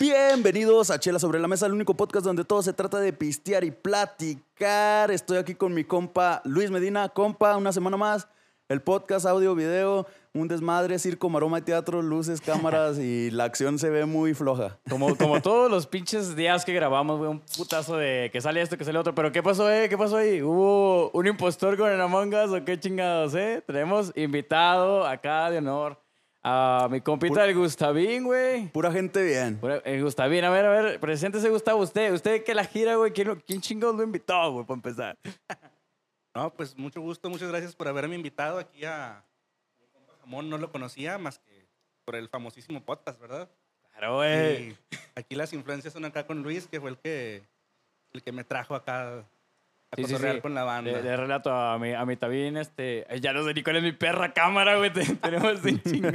Bienvenidos a Chela sobre la Mesa, el único podcast donde todo se trata de pistear y platicar. Estoy aquí con mi compa Luis Medina. Compa, una semana más. El podcast, audio, video, un desmadre, circo, maroma y teatro, luces, cámaras y la acción se ve muy floja. Como, como todos los pinches días que grabamos, un putazo de que sale esto, que sale otro. Pero ¿qué pasó, eh? ¿Qué pasó ahí? ¿Hubo un impostor con el Among Us o qué chingados, eh? Tenemos invitado acá de honor a mi compita el Gustavín, güey. Pura gente bien. Pura- El Gustavín, a ver, a ver, preséntese Gustavo usted. Usted que la gira, güey, ¿quién, quién chingados lo invitó, güey, para empezar? No, pues mucho gusto, muchas gracias por haberme invitado aquí a mi compa Jamón. No lo conocía más que por el famosísimo podcast, ¿verdad? Claro, güey. Y aquí las influencias son acá con Luis, que fue el que, el que me trajo acá a Sí, sí, sí. con la banda. De, de relato a mi, a mi Tabín, este, ya no sé ni cuál es mi perra cámara, güey, te- tenemos un chingo.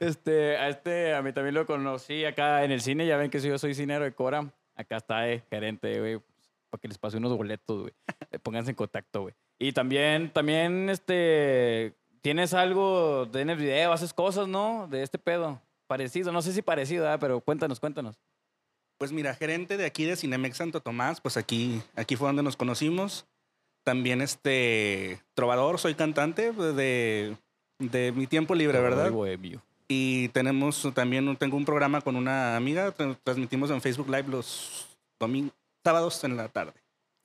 Este, a este, a mí también lo conocí acá en el cine, ya ven que yo soy cinero de Cora, acá está, eh, gerente, güey, para que les pase unos boletos, güey, Eh, pónganse en contacto, güey. Y también, también, este, tienes algo, tienes video, haces cosas, ¿no? De este pedo, parecido, no sé si parecido, pero cuéntanos, cuéntanos. Pues mira, gerente de aquí de Cinemex Santo Tomás, pues aquí, aquí fue donde nos conocimos. También este trovador, soy cantante pues, de, de mi tiempo libre, ¿verdad? bohemio. Y tenemos también, tengo un programa con una amiga, tra- transmitimos en Facebook Live los domingos, sábados en la tarde.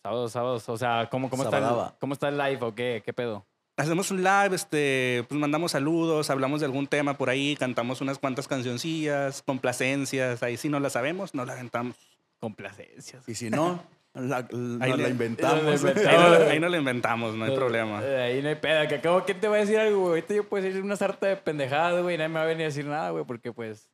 Sábados, sábados, o sea, ¿cómo, cómo, está, el. ¿cómo está el live o qué? ¿Qué pedo? Hacemos un live, este, pues mandamos saludos, hablamos de algún tema por ahí, cantamos unas cuantas cancioncillas, complacencias, ahí si no la sabemos, no la aventamos. Complacencias. Y si no, la, la- Ahí le- inventamos. la Ahí inventamos. no, la- ahí no la inventamos, no hay problema. Eh, Ahí no hay pedo. Que acabo, ¿quién te va a decir algo, güey? Ahorita yo puedo decir una sarta de pendejadas, güey, y nadie me va a venir a decir nada, güey, porque pues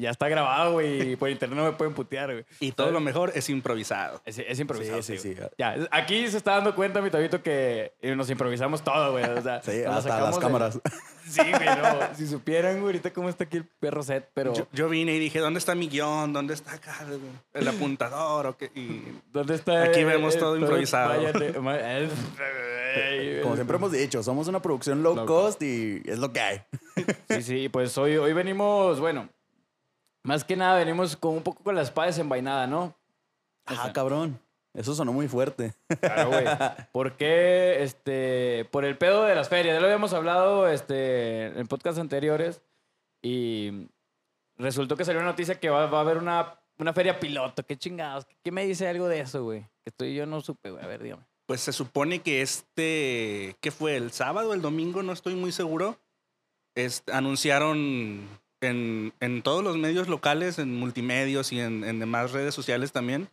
ya está grabado, güey, por internet no me pueden putear, güey. Y todo lo mejor es improvisado. Es, es improvisado. Sí, sí, sí. Ya, aquí se está dando cuenta, mi tabito, que nos improvisamos todo, güey. O sea, Sí, hasta las de- cámaras. Sí, güey, no. Si supieran, güey, ahorita cómo está aquí el perro set, pero. Yo, yo vine y dije, ¿dónde está mi guion? ¿Dónde está acá el, apuntador? ¿O qué? Y ¿Dónde está? Aquí el- vemos todo improvisado. váyate, Como siempre hemos dicho, somos una producción low Low cost y es lo que hay. Sí, sí, pues hoy, hoy venimos, bueno, más que nada venimos con un poco con la espada desenvainada, ¿no? Ah, cabrón. Eso sonó muy fuerte. Claro, güey. Porque, este, por el pedo de las ferias, ya lo habíamos hablado, este, en podcasts anteriores, y resultó que salió una noticia que va, va a haber una, una feria piloto. ¿Qué chingados? ¿Qué me dice algo de eso, güey? Que estoy, yo no supe, güey. A ver, dígame. pues se supone que este, ¿qué fue? ¿El sábado, el domingo? No estoy muy seguro. Es- anunciaron en, en todos los medios locales, en multimedios y en, en demás redes sociales también,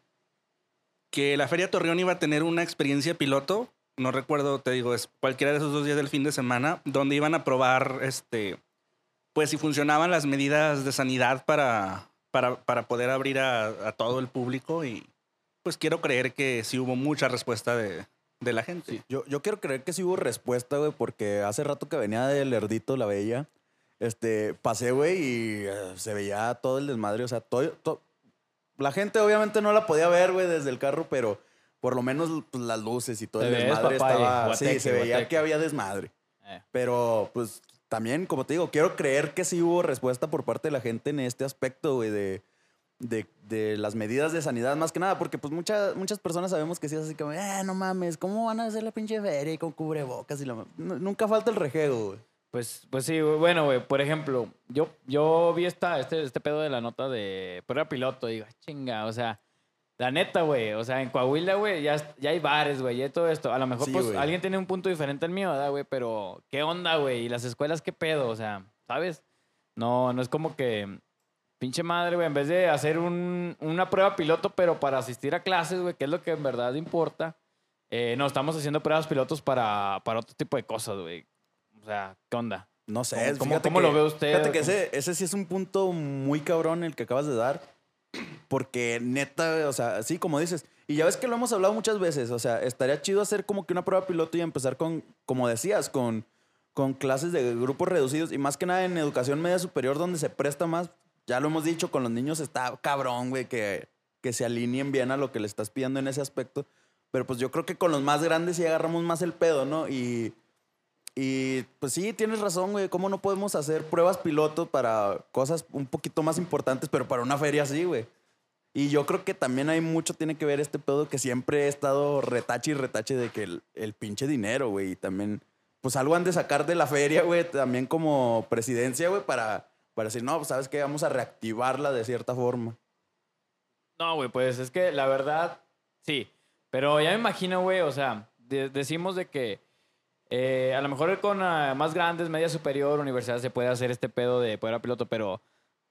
que la Feria Torreón iba a tener una experiencia piloto. No recuerdo, te digo, es cualquiera de esos dos días del fin de semana, donde iban a probar, este, pues si funcionaban las medidas de sanidad para, para, para poder abrir a, a todo el público y pues quiero creer que sí hubo mucha respuesta de, de la gente. Yo, yo quiero creer que sí hubo respuesta, güey, porque hace rato que venía del Herdito, la Bella, este, pasé, güey, y eh, se veía todo el desmadre, o sea, todo, to- la gente obviamente no la podía ver, güey, desde el carro, pero por lo menos pues, las luces y todo el ves, desmadre papá, estaba, guateque, sí, se veía guateque. que había desmadre. Eh. Pero, pues, también, como te digo, quiero creer que sí hubo respuesta por parte de la gente en este aspecto, güey, de, de, de las medidas de sanidad, más que nada, porque, pues, muchas muchas personas sabemos que sí es así como, eh, no mames, ¿cómo van a hacer la pinche feria y con cubrebocas y la... ma-?" Nu- Nunca falta el rejego, güey. Pues, pues sí, güey. bueno, güey, por ejemplo, yo, yo vi esta, este, este pedo de la nota de prueba piloto, digo, "Ah, chinga, o sea, la neta, güey, o sea, en Coahuila, güey, ya, ya hay bares, güey, hay todo esto. A lo mejor, Sí, pues, güey. alguien tiene un punto diferente al mío, ¿verdad, güey? Pero, ¿qué onda, güey? ¿Y las escuelas qué pedo? O sea, ¿sabes? No, no es como que, pinche madre, güey, en vez de hacer un- una prueba piloto, pero para asistir a clases, güey, que es lo que en verdad importa, eh, no, estamos haciendo pruebas pilotos para, para otro tipo de cosas, güey. O sea, ¿qué onda? No sé. ¿Cómo- cómo- fíjate cómo que- lo ve usted? Fíjate que ese, ese sí es un punto muy cabrón el que acabas de dar. Porque neta, o sea, sí, como dices. Y ya ves que lo hemos hablado muchas veces. O sea, estaría chido hacer como que una prueba piloto y empezar con, como decías, con, con clases de grupos reducidos. Y más que nada en educación media superior, donde se presta más. Ya lo hemos dicho, con los niños está cabrón, güey, que, que se alineen bien a lo que le estás pidiendo en ese aspecto. Pero pues yo creo que con los más grandes sí agarramos más el pedo, ¿no? Y, Y pues sí, tienes razón, güey. ¿Cómo no podemos hacer pruebas piloto para cosas un poquito más importantes, pero para una feria así, güey? Y yo creo que también hay mucho tiene que ver este pedo que siempre he estado retache y retache de que el, el pinche dinero, güey. Y también, pues algo han de sacar de la feria, güey, también como presidencia, güey, para, para decir, no, pues sabes que vamos a reactivarla de cierta forma. No, güey, pues es que la verdad, sí. Pero ya me imagino, güey, o sea, de- decimos de que eh, a lo mejor con ah, más grandes, media superior, universidad se puede hacer este pedo de poder a piloto, pero,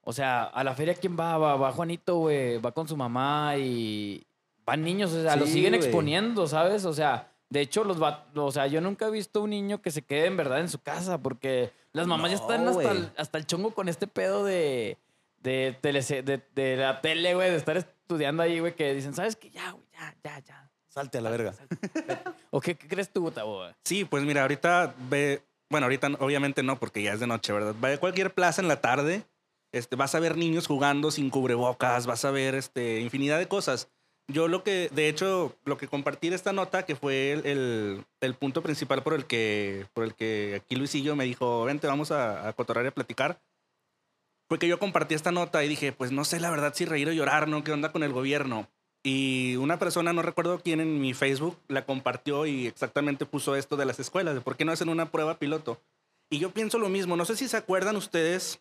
o sea, a la feria, ¿quién va? Va, va Juanito, güey, va con su mamá y van niños, o sea, los Sí, siguen güey. exponiendo, ¿sabes? O sea, de hecho, los va, o sea, yo nunca he visto un niño que se quede en verdad en su casa, porque las mamás ya están hasta el, hasta el chongo con este pedo de, de, telese- de, de la tele, güey, de estar estudiando ahí, güey, que dicen, ¿sabes qué? Ya, güey, ya, ya, ya. Salte a la verga. ¿O qué, qué crees tú, Gustavo? güey? Sí, pues mira, ahorita ve, bueno, ahorita obviamente no, porque ya es de noche, ¿verdad? Ve a cualquier plaza en la tarde, este, vas a ver niños jugando sin cubrebocas, vas a ver este, infinidad de cosas. Yo lo que, de hecho, lo que compartí de esta nota, que fue el, el- el punto principal por el que, por el que aquí Luisillo me dijo, vente, vamos a, a cotorrear y a platicar, fue que yo compartí esta nota y dije, pues no sé la verdad si reír o llorar, ¿no? ¿Qué onda con el gobierno? Y una persona, no recuerdo quién en mi Facebook, la compartió y exactamente puso esto de las escuelas, de por qué no hacen una prueba piloto. Y yo pienso lo mismo, no sé si se acuerdan ustedes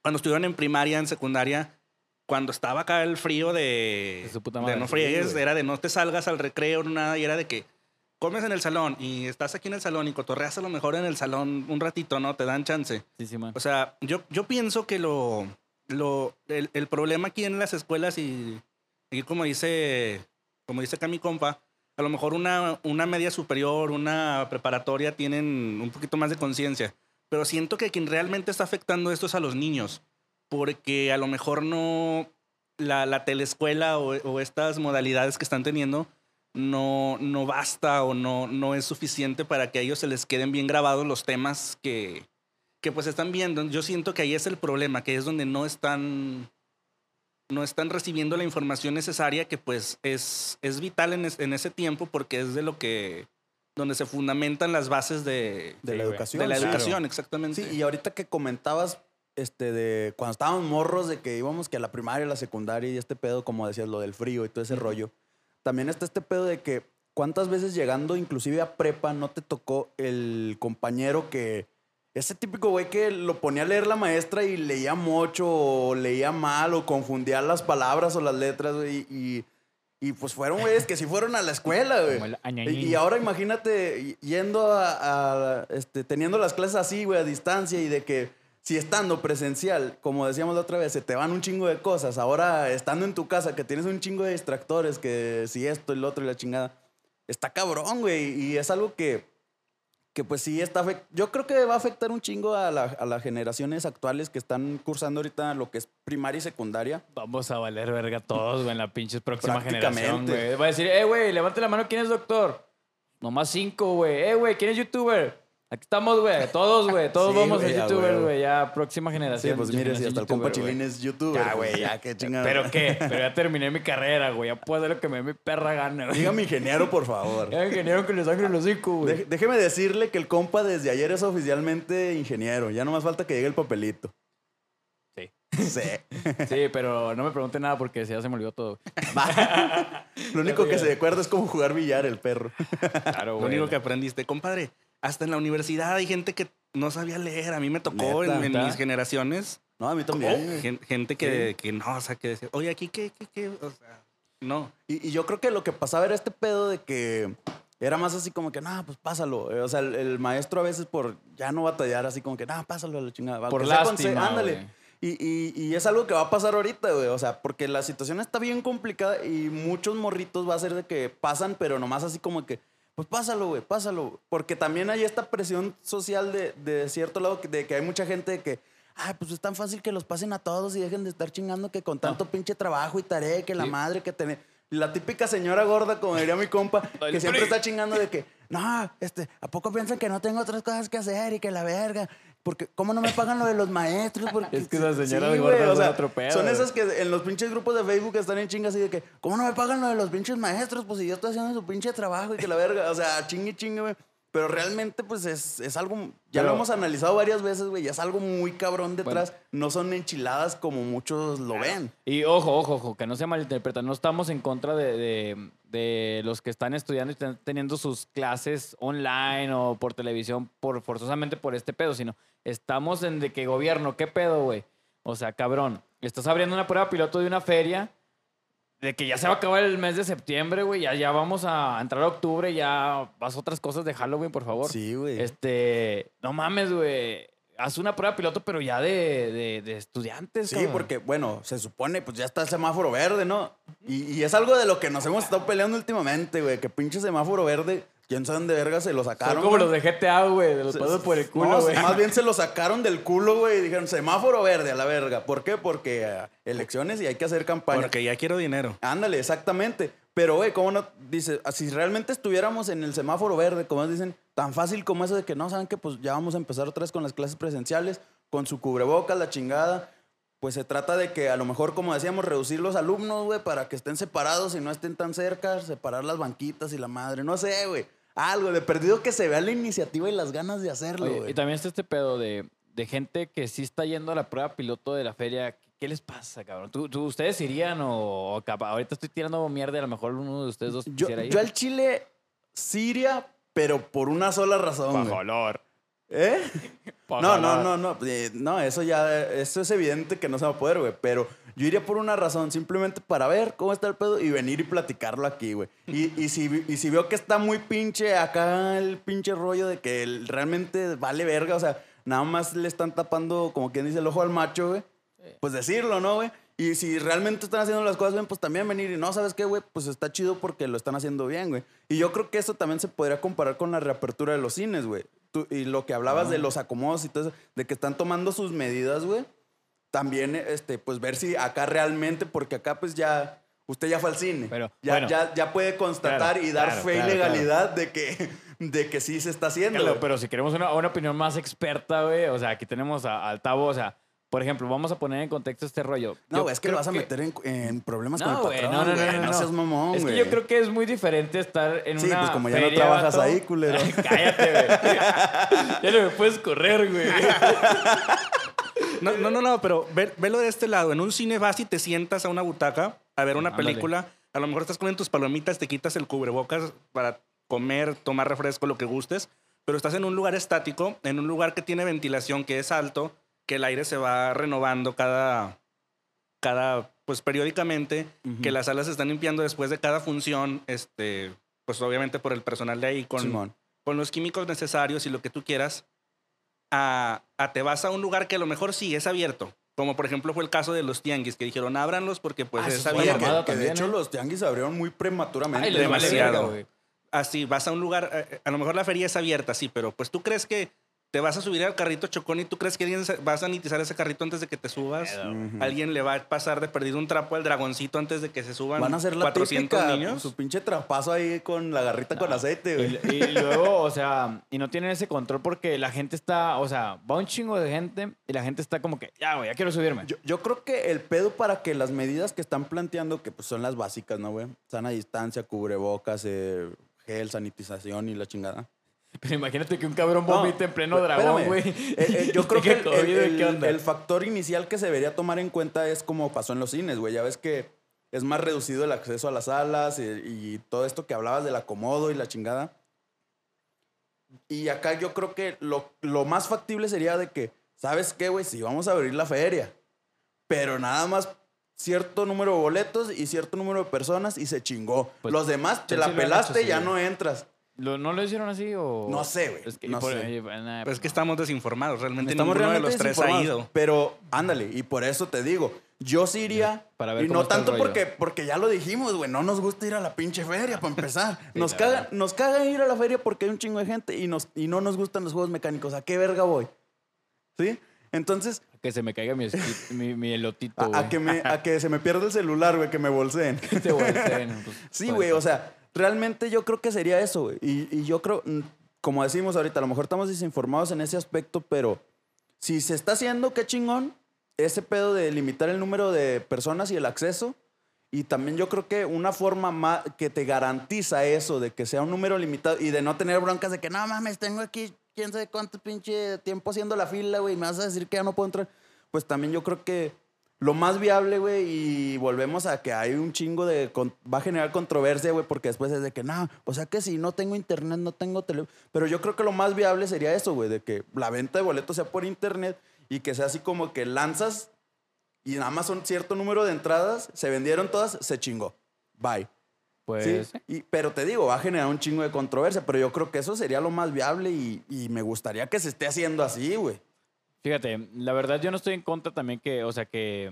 cuando estuvieron en primaria, en secundaria, cuando estaba acá el frío de, De de no Sí, friegues, güey. era de no te salgas al recreo, nada, y era de que comes en el salón y estás aquí en el salón y cotorreas a lo mejor en el salón un ratito, ¿no? Te dan chance. Sí, sí, man. O sea, yo, yo pienso que lo, lo, el, el problema aquí en las escuelas y, y como dice, como dice acá mi compa, a lo mejor una, una media superior, una preparatoria tienen un poquito más de conciencia. Pero siento que quien realmente está afectando esto es a los niños. Porque a lo mejor no la, la teleescuela o, o estas modalidades que están teniendo no, no basta o no, no es suficiente para que a ellos se les queden bien grabados los temas que, que pues están viendo. Yo siento que ahí es el problema, que es donde no están no están recibiendo la información necesaria que pues es, es vital en, es- en ese tiempo porque es de lo que donde se fundamentan las bases de, De Sí, la educación. de la educación, exactamente. Sí, y ahorita que comentabas, este, de cuando estábamos morros, de que íbamos que a la primaria, a la secundaria y este pedo, como decías, lo del frío y todo ese rollo. También está este pedo de que cuántas veces llegando inclusive a prepa no te tocó el compañero que... Ese típico güey que lo ponía a leer la maestra y leía mucho o leía mal o confundía las palabras o las letras, güey. Y, y pues fueron güeyes que sí fueron a la escuela, güey. El. Y, y ahora imagínate yendo a, a, este, teniendo las clases así, güey, a distancia y de que si estando presencial, como decíamos la otra vez, se te van un chingo de cosas. Ahora estando en tu casa, que tienes un chingo de distractores, que si esto y lo otro y la chingada, está cabrón, güey. Y es algo que, que pues sí está Yo creo que va a afectar un chingo a, la- a las generaciones actuales que están cursando ahorita lo que es primaria y secundaria. Vamos a valer verga todos, güey, en la pinche próxima generación, güey. Va a decir, eh, güey, levante la mano, ¿quién es doctor? Nomás cinco, güey. Eh, güey, ¿quién es youtuber? Aquí estamos, güey. Todos, güey. Todos Sí, vamos güey, a youtubers, güey. Ya, próxima Sí, generación. pues mire, si hasta el compa Chilín es youtuber. Ya, güey, ya, qué chingada. ¿Pero qué? Pero ya terminé mi carrera, güey. Ya puedo hacer lo que me dé mi perra gana, güey. Dígame ingeniero, por favor. Ya ingeniero que le sangre el hocico, güey. Déjeme decirle que el compa desde ayer es oficialmente ingeniero. Ya no más falta que llegue el papelito. Sí. Sí. Sí, pero no me pregunte nada porque ya se me olvidó todo. Lo único que se acuerda es cómo jugar billar el perro. Claro, Lo güey. único que aprendiste, compadre, hasta en la universidad hay gente que no sabía leer. A mí me tocó en, ¿Neta? en ¿Neta? mis generaciones. No, a mí también. Gen- gente que, que no, o sea, que decía, oye, aquí qué, qué, qué, o sea, no. Y, y yo creo que lo que pasaba era este pedo de que era más así como que, no, pues pásalo. Eh, O sea, el, el maestro a veces por ya no batallar, así como que, no, pásalo a la chingada. Por lástima, Ándale. Y, y- y es algo que va a pasar ahorita, güey. O sea, porque la situación está bien complicada y muchos morritos va a ser de que pasan, pero nomás así como que, pues pásalo, güey, pásalo. Porque también hay esta presión social de, de cierto lado, de que hay mucha gente que, ay, pues es tan fácil que los pasen a todos y dejen de estar chingando que con tanto pinche trabajo y tarea, que la Sí. madre que tiene. La típica señora gorda, como diría mi compa, que siempre está chingando de que, no, este, ¿a poco piensan que no tengo otras cosas que hacer y que la verga? Porque, ¿cómo no me pagan lo de los maestros? Porque, Es que esas señoras Sí, gordas güey, o son sea, Son esas que en los pinches grupos de Facebook están en chingas así de que, ¿cómo no me pagan lo de los pinches maestros? Pues si yo estoy haciendo su pinche trabajo y que la verga, o sea, chingue, chingue, güey. Pero realmente, pues es, es algo. Ya Pero- lo hemos analizado varias veces, güey. Ya es algo muy cabrón detrás. No son enchiladas como muchos lo ven. Y ojo, ojo, ojo, que no se malinterpreta. No estamos en contra de, de- de los que están estudiando y están teniendo sus clases online o por televisión por forzosamente por este pedo, sino estamos en de que gobierno, ¿qué pedo, güey? O sea, cabrón, estás abriendo una prueba piloto de una feria de que ya se va a acabar el mes de septiembre, güey, ya, ya vamos a entrar a octubre, ya vas otras cosas de Halloween, por favor. Sí, güey. Este, no mames, güey. Haz una prueba piloto, pero ya de, de, de estudiantes. Sí, cabrón. porque, bueno, se supone, pues ya está el semáforo verde, ¿no? Y, y es algo de lo que nos hemos estado peleando últimamente, güey. Que pinche semáforo verde, quién sabe dónde verga se lo sacaron. Son como güey. los de GTA, güey, de los Se- pasos por el no, culo, güey. más bien se lo sacaron del culo, güey, y dijeron semáforo verde a la verga. ¿Por qué? Porque eh, elecciones y hay que hacer campaña. Porque ya quiero dinero. Ándale, exactamente. Pero, güey, ¿cómo no? Dice, si realmente estuviéramos en el semáforo verde, como dicen, tan fácil como eso de que no, saben que pues ya vamos a empezar otra vez con las clases presenciales, con su cubrebocas, la chingada. Pues se trata de que a lo mejor, como decíamos, reducir los alumnos, güey, para que estén separados y no estén tan cerca, separar las banquitas y la madre, no sé, güey. Algo de perdido que se vea la iniciativa y las ganas de hacerlo, Oye, güey. y también está este pedo de, de gente que sí está yendo a la prueba piloto de la feria. ¿Qué les pasa, cabrón? ¿Tú, tú- ustedes irían o, ahorita estoy tirando mierda, a lo mejor uno de ustedes dos Yo, quisiera ir? yo al Chile, Siria, pero por una sola razón, güey. olor. ¿Eh? No, no, no, no. eh, no, eso ya, eso es evidente que no se va a poder, güey. Pero yo iría por una razón, simplemente para ver cómo está el pedo y venir y platicarlo aquí, güey. Y, y, si, y si veo que está muy pinche acá el pinche rollo de que realmente vale verga, o sea, nada más le están tapando, como quien dice, el ojo al macho, güey. Pues decirlo, ¿no, güey? Y si realmente están haciendo las cosas bien, pues también venir y no, ¿sabes qué, güey? Pues está chido porque lo están haciendo bien, güey. Y yo creo que eso también se podría comparar con la reapertura de los cines, güey. Y lo que hablabas de los acomodos y todo eso, de que están tomando sus medidas, güey. También, este, pues ver si acá realmente, porque acá pues ya, usted ya fue al cine. Pero, ya, bueno. ya, ya puede constatar Claro, y dar claro, fe claro, y legalidad de que, de que sí se está haciendo. Pero, si queremos una, una opinión más experta, güey, o sea, aquí tenemos a, al Tavo, o sea, por ejemplo, vamos a poner en contexto este rollo. no, Yo es que lo vas a meter en, en problemas con el patrón, no, no, no, güey. no, no. seas mamón, Es que yo creo que es muy diferente estar en Sí, una pues como ya no trabajas ahí, culero. Cállate, güey. ya no me puedes correr, güey. No, no, no, no, pero ve- velo de este lado. En un cine vas y te sientas a una butaca a ver una Ándale. película. A lo mejor estás comiendo tus palomitas, te quitas el cubrebocas para comer, tomar refresco, lo que gustes. Pero estás en un lugar estático, en un lugar que tiene ventilación, que es alto, que el aire se va renovando cada, cada pues periódicamente, que las salas se están limpiando después de cada función, este, pues obviamente por el personal de ahí, con, Simón. con los químicos necesarios y lo que tú quieras, a, a te vas a un lugar que a lo mejor sí es abierto. Como por ejemplo fue el caso de los tianguis, que dijeron ábranlos porque pues Ah, es abierto. que, mamada que de también, hecho ¿eh? los tianguis abrieron muy prematuramente. Ay, demasiado. verga. Así, vas a un lugar, eh, a lo mejor la feria es abierta, sí, pero pues tú crees que te vas a subir al carrito chocón y tú crees que alguien se- va a sanitizar ese carrito antes de que te subas. Alguien le va a pasar de perdido un trapo al dragoncito antes de que se suban Van a hacer la 400 típica, niños. su pinche trapazo ahí con la garrita con aceite, güey. Y, y luego, o sea, y no tienen ese control porque la gente está, o sea, va un chingo de gente y la gente está como que, ya, güey, ya quiero subirme. Yo, yo creo que el pedo para que las medidas que están planteando, que pues son las básicas, ¿no, güey? Sana distancia, cubrebocas, eh, gel, sanitización y la chingada. Pero imagínate que un cabrón No, vomite en pleno dragón, güey. Eh, eh, yo Y creo que el, el- ¿qué onda? el factor inicial que se debería tomar en cuenta es como pasó en los cines, güey. Ya ves que es más reducido el acceso a las salas y, y todo esto que hablabas del acomodo y la chingada. Y acá yo creo que lo, lo más factible sería de que, ¿sabes qué, güey? Sí, vamos a abrir la feria. Pero nada más cierto número de boletos y cierto número de personas y se chingó. Pues, Los demás te la pelaste, así, ya no entras. ¿Lo- ¿No lo hicieron así o...? No sé, güey, Es que, no por- sé. eh, nah, Pues es que estamos desinformados. Realmente Estamos ninguno de los tres ha ido. Pero ándale, y por eso te digo, yo sí iría. Para ver y cómo no está el tanto rollo. porque, porque ya lo dijimos, güey. No nos gusta ir a la pinche feria para empezar. Sí, nos, caga, verdad. nos caga ir a la feria porque hay un chingo de gente y, nos, y no nos gustan los juegos mecánicos. ¿A qué verga voy? ¿Sí? Entonces, Que se me caiga mi, esqui- mi, mi elotito, a, a güey. que me, a que se me pierda el celular, güey, que me bolseen. Este güey, este, pues, Sí, güey, o sea, realmente yo creo que sería eso, güey. Y, y yo creo, mm, como decimos ahorita, a lo mejor estamos desinformados en ese aspecto, pero si se está haciendo, qué chingón, ese pedo de limitar el número de personas y el acceso. Y también yo creo que una forma más que te garantiza eso, de que sea un número limitado y de no tener broncas de que no mames, tengo aquí quién sabe cuánto pinche tiempo haciendo la fila, güey, me vas a decir que ya no puedo entrar. Pues también yo creo que lo más viable, güey, y volvemos a que hay un chingo de. con- va a generar controversia, güey, porque después es de que, no, o sea que si no tengo internet, no tengo tele. Pero yo creo que lo más viable sería eso, güey, de que la venta de boletos sea por internet y que sea así como que lanzas y nada más son cierto número de entradas, se vendieron todas, se chingó. Bye. Pues, Sí, y- pero te digo, va a generar un chingo de controversia, pero yo creo que eso sería lo más viable y, y me gustaría que se esté haciendo así, güey. Fíjate, la verdad yo no estoy en contra también que, o sea, que,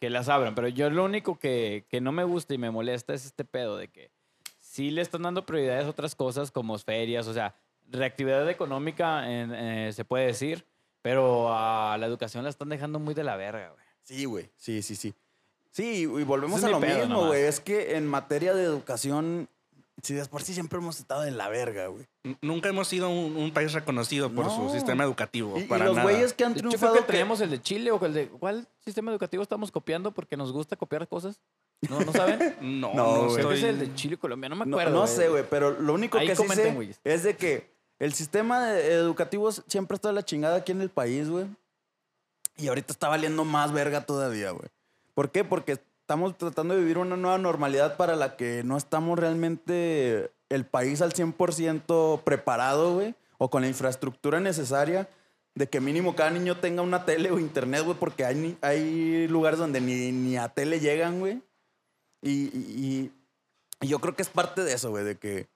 que las abran, pero yo lo único que, que no me gusta y me molesta es este pedo de que sí le están dando prioridades a otras cosas como ferias, o sea, reactividad económica en- eh, se puede decir, pero a la educación la están dejando muy de la verga, güey. Sí, güey. Sí, sí, sí. Sí, y volvemos a lo mismo, güey. Es que en materia de educación, sí, de por sí siempre hemos estado en la verga, güey. Nunca hemos sido un, un país reconocido por No. su sistema educativo. Y, y para los nada. güeyes que han creo triunfado. que teníamos el de Chile o el de... ¿Cuál sistema educativo estamos copiando porque nos gusta copiar cosas? ¿No, ¿no saben? No, No, no, güey. Estoy... es el de Chile, Colombia, no me acuerdo. no sé, güey, pero lo único Ahí que sí sé güeyes. es de que el sistema educativo siempre está de la chingada aquí en el país, güey. Y ahorita está valiendo más verga todavía, güey. ¿Por qué? Porque estamos tratando de vivir una nueva normalidad para la que no estamos realmente el país al 100% preparado, güey, o con la infraestructura necesaria de que mínimo cada niño tenga una tele o internet, güey, porque hay, hay lugares donde ni, ni a tele llegan, güey. Y, y- y yo creo que es parte de eso, güey, de que,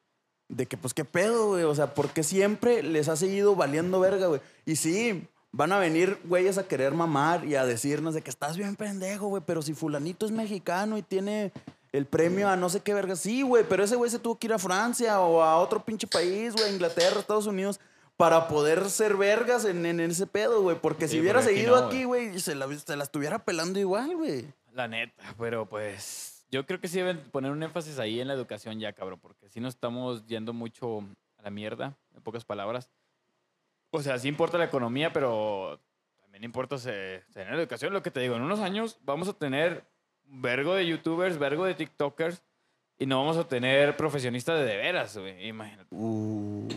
de que, pues, qué pedo, güey. O sea, porque siempre les ha seguido valiendo verga, güey. Y sí, van a venir güeyes a querer mamar y a decirnos de que estás bien pendejo, güey, pero si fulanito es mexicano y tiene el premio a no sé qué verga. Sí, güey, pero ese güey se tuvo que ir a Francia o a otro pinche país, güey, Inglaterra, Estados Unidos, para poder ser vergas en, en ese pedo, güey. Porque si hubiera aquí seguido no, aquí, güey, se la, se la estuviera pelando igual, güey. La neta, pero pues yo creo que sí deben poner un énfasis ahí en la educación ya, cabrón, porque si nos estamos yendo mucho a la mierda, en pocas palabras. O sea, sí importa la economía, pero también importa se- tener educación. Lo que te digo, en unos años vamos a tener vergo de youtubers, vergo de tiktokers, y no vamos a tener profesionistas de de veras, güey. Imagínate. Uh.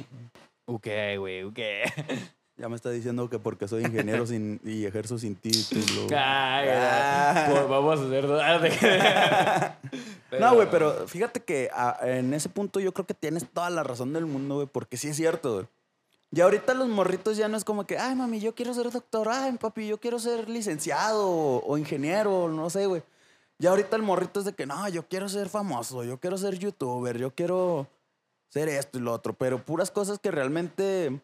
Ok, güey, ok. Ya me está diciendo que porque soy ingeniero sin, y ejerzo sin título. Ah. pues vamos a hacer... No, güey, pero fíjate que ah, en ese punto yo creo que tienes toda la razón del mundo, güey, porque sí es cierto, güey. Y ahorita los morritos ya no es como que, ay, mami, yo quiero ser doctor, ay, papi, yo quiero ser licenciado o, ingeniero, no sé, güey. Ya ahorita el morrito es de que, no, yo quiero ser famoso, yo quiero ser youtuber, yo quiero ser esto y lo otro, pero puras cosas que realmente...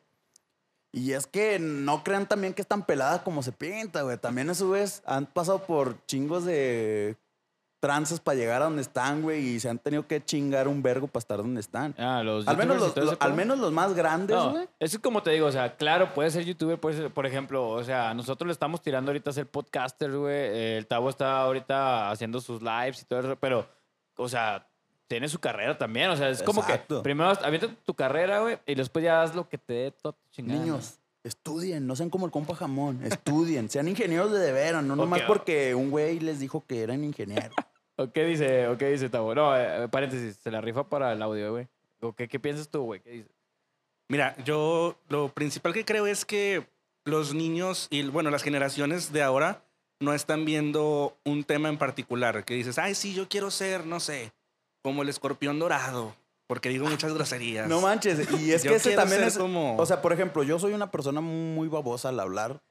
Y es que no crean también que es tan pelada como se pinta, güey. También a su vez han pasado por chingos de tranzas para llegar a donde están, güey, y se han tenido que chingar un vergo para estar donde están. Ah, los Al menos, los, al menos los más grandes, No, güey. eso es como te digo, o sea, claro, puede ser youtuber, puede ser, por ejemplo, o sea, nosotros le estamos tirando ahorita a ser podcasters, güey. El Tavo está ahorita haciendo sus lives y todo eso, pero, o sea, tiene su carrera también, o sea, es como Exacto. que primero avienta tu carrera, güey, y después ya haz lo que te dé todo chingada. Niños, estudien, no sean como el compa jamón, estudien, sean ingenieros de de veras, no nomás Ok. porque un güey les dijo que eran ingenieros. ¿O qué dice, o qué dice Tavo? No, eh, paréntesis, se la rifa para el audio, güey. ¿O qué, qué piensas tú, güey? ¿Qué dices? Mira, yo lo principal que creo es que los niños y, bueno, las generaciones de ahora no están viendo un tema en particular. Que dices, ay, sí, yo quiero ser, no sé, como el escorpión dorado, porque digo muchas groserías. No manches, y es que ese también es... como- O sea, por ejemplo, yo soy una persona muy babosa al hablar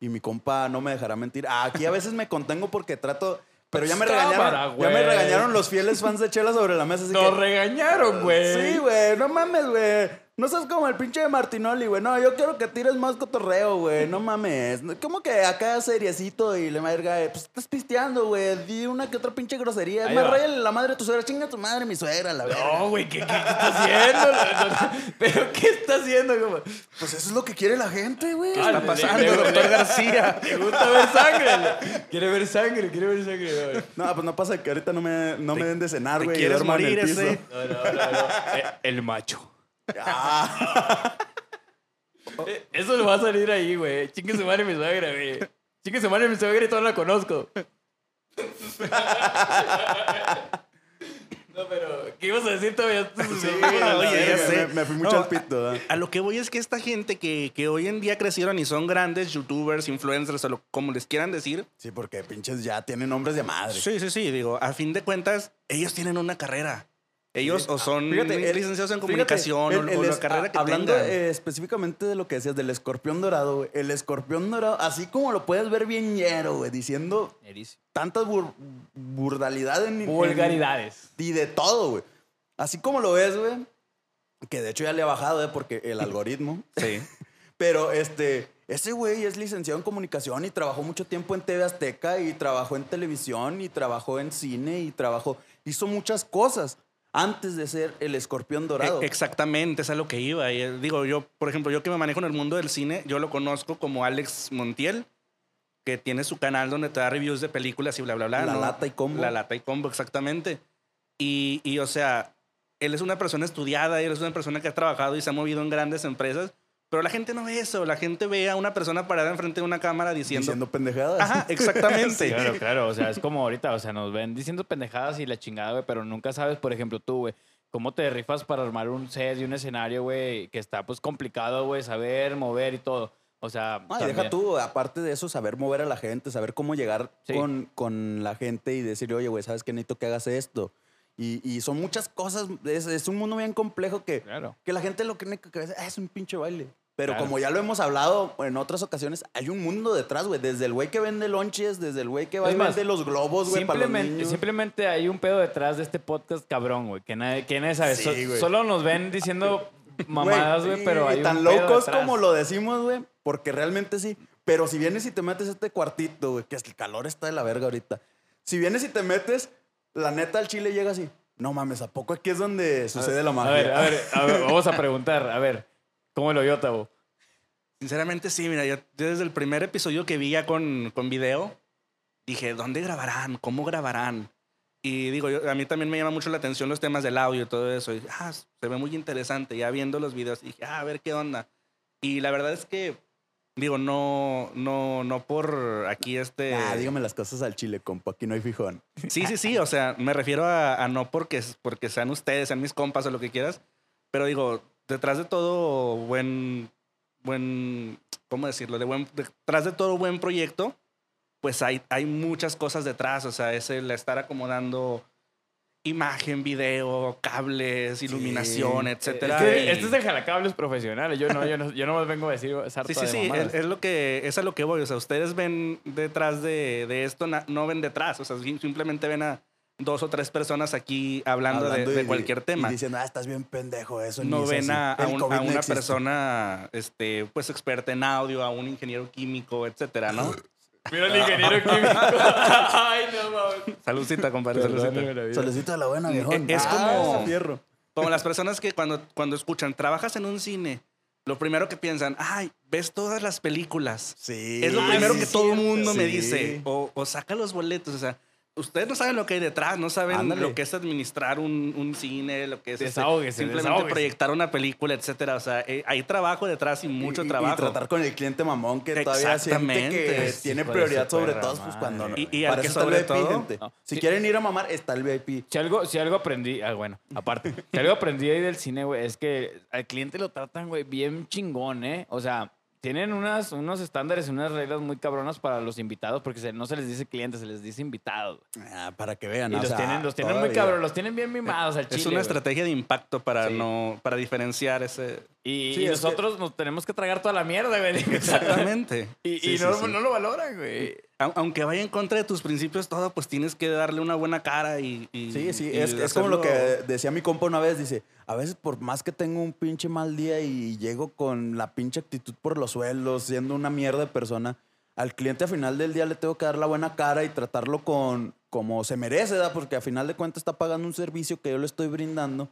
y mi compa no me dejará mentir. Aquí a veces me contengo porque trato... Pero ya me Cámara, regañaron, ya me regañaron los fieles fans de Chela sobre la mesa. Así Nos que, regañaron, güey. Sí, güey, no mames, güey. No seas como el pinche de Martinoli, güey. No, yo quiero que tires más cotorreo, güey. No mames. ¿Cómo que acá seriecito y le verga? Pues estás pisteando, güey. Di una que otra pinche grosería. Ahí más, va. ráyale la madre a tu suegra. Chinga tu madre, mi suegra, la verdad. No, güey, ¿qué, qué, qué está haciendo? ¿Pero qué está haciendo? Como, Pues eso es lo que quiere la gente, güey. ¿Qué está pasando, doctor García? Le gusta ver sangre. Quiere ver sangre, quiere ver sangre. güey. No, pues no pasa que ahorita no me, no me den de cenar, ¿Te güey. y quieres duermo en el morir piso. ese? No, no, no, no. Eh, El macho. Ah, Eh, Eso lo va a salir ahí, güey. Chingue su madre mi suegra, güey. Chingue su madre mi suegra y todo la conozco. No, pero, ¿qué ibas a decir todavía? Sí, Oye, oye, ya me, sé. me- me fui mucho No, al pito. ¿verdad? A lo que voy es que esta gente que, que hoy en día crecieron y son grandes youtubers, influencers o lo- como les quieran decir. Sí, porque pinches ya tienen nombres de madre. Sí, sí, sí. Digo, a fin de cuentas, ellos tienen una carrera. Ellos o son Fíjate, el- licenciados en fíjate, comunicación el- o- el o, la carrera a- que Hablando eh, específicamente de lo que decías del escorpión dorado, güey. El escorpión dorado, así como lo puedes ver bien ñero, güey, diciendo tantas bur- burdalidades en, en- Vulgaridades. y de todo, güey. Así como lo ves, güey. Que de hecho ya le ha bajado, ¿eh? Porque el algoritmo. Sí. Pero este, ese güey es licenciado en comunicación y trabajó mucho tiempo en TV Azteca y trabajó en televisión y trabajó en cine y trabajó, hizo muchas cosas antes de ser el escorpión dorado. E- Exactamente, es a lo que iba. Y, eh, digo, yo, por ejemplo, yo que me manejo en el mundo del cine, yo lo conozco como Alex Montiel, que tiene su canal donde te da reviews de películas y bla, bla, bla. La ¿no? Lata y Combo. La lata y combo, exactamente. Y, y, o sea, él es una persona estudiada, él es una persona que ha trabajado y se ha movido en grandes empresas, pero la gente no ve eso. La gente ve a una persona parada enfrente de una cámara diciendo... diciendo pendejadas. Ajá, exactamente. Claro, claro. O sea, es como ahorita, o sea, nos ven diciendo pendejadas y la chingada, güey, pero nunca sabes, por ejemplo, tú, güey, cómo te rifas para armar un set y un escenario, güey, que está pues complicado, güey, saber, mover y todo. O sea, No, y también. deja tú, aparte de eso, saber mover a la gente, saber cómo llegar Sí. con, con la gente y decir, oye, güey, ¿sabes qué? Necesito que hagas esto. Y, y son muchas cosas, es, es un mundo bien complejo que, Claro. que la gente lo que tiene que creer "Ah, es un pinche baile. Pero Claro. como ya lo hemos hablado en otras ocasiones, hay un mundo detrás, güey. Desde el güey que vende lonches, desde el güey que va y vende los globos, güey, para los Simplemente, niños. simplemente hay un pedo detrás de este podcast cabrón, güey, que nadie, que nadie sabe. Sí, So- solo nos ven diciendo mamadas, güey, pero hay tan un pedo locos detrás. como lo decimos, güey, porque realmente sí. Pero si vienes y te metes a este cuartito, güey, que el calor está de la verga ahorita. Si vienes y te metes, la neta al chile llega así. No mames, ¿a poco aquí es donde sucede la A magia? ver, a ver, a ver, vamos a preguntar, a ver, ¿cómo lo vio, Tabo? Sinceramente, sí, mira, yo, yo desde el primer episodio que vi ya con, con video, dije, ¿dónde grabarán? ¿Cómo grabarán? Y digo, yo- a mí también me llama mucho la atención los temas del audio y todo eso. Y, ah, se ve muy interesante. Ya viendo los videos, dije, ah, a ver qué onda. Y la verdad es que, digo, no, no, no por aquí este... Ah, dígame las cosas al chile, compa, aquí no hay fijón. Sí, sí, sí. O sea, me refiero a, a no porque, porque sean ustedes, sean mis compas o lo que quieras. Pero digo, detrás de todo buen, buen, ¿cómo decirlo? De buen, detrás de todo buen proyecto, pues hay, hay muchas cosas detrás. O sea, es el estar acomodando imagen, video, cables, iluminación, etcétera. Que Y- este es de jalacables profesionales. Yo no, yo no, yo no más vengo a decir Sí, sí, de sí, es, es lo que, es a lo que voy. O sea, ustedes ven detrás de, de esto, no ven detrás. O sea, sim- simplemente ven a dos o tres personas aquí hablando, de- Hablando de, y- cualquier tema. Y diciendo, ah, estás bien pendejo, eso no ven a, a un- a no una existe". persona este, pues experta en audio, a un ingeniero químico, etcétera, ¿no? Mira el ingeniero químico. Ay, no mames. Saludcita, compadre, saludcita. Solicito de la buena, viejón. Es Ah, como-. Como las personas que cuando, cuando escuchan, trabajas en un cine, lo primero que piensan, ay, ves todas las películas. Sí. Es lo primero sí, que sí, todo el mundo me sí. dice. O, o saca los boletos. O sea, ustedes no saben lo que hay detrás, no saben Ándale. lo que es administrar un, un cine, lo que es este, simplemente proyectar una película, etcétera. O sea, eh, hay trabajo detrás y mucho Y- y- trabajo. Y tratar con el cliente mamón que todavía siente que Sí, tiene prioridad sobre todos, pues cuando no. Y- y al Para que sobre el VIP, todo- gente. No. Si Sí. quieren ir a mamar, está el VIP. Si algo, si algo aprendí, ah, bueno, aparte, si algo aprendí ahí del cine, güey, es que al cliente lo tratan, güey, bien chingón, ¿eh? O sea, tienen unas, unos estándares y unas reglas muy cabronas para los invitados, porque se- no se les dice clientes, se les dice invitados. Ah, para que vean. Y o los sea, tienen, los tienen muy cabrones, los tienen bien mimados al chile. es una estrategia de impacto para, Sí. no, para diferenciar ese... Y, Sí, y es nosotros nos tenemos que tragar toda la mierda, güey. Exactamente. y Sí, y sí, no, sí. no lo valoran, güey. Au- Aunque vaya en contra de tus principios todo, pues tienes que darle una buena cara y... y- Sí, sí, y es, es como lo que decía mi compa una vez, dice, a veces por más que tengo un pinche mal día y llego con la pinche actitud por los suelos, siendo una mierda de persona, al cliente a final del día le tengo que dar la buena cara y tratarlo con como se merece, ¿verdad? Porque a final de cuentas está pagando un servicio que yo le estoy brindando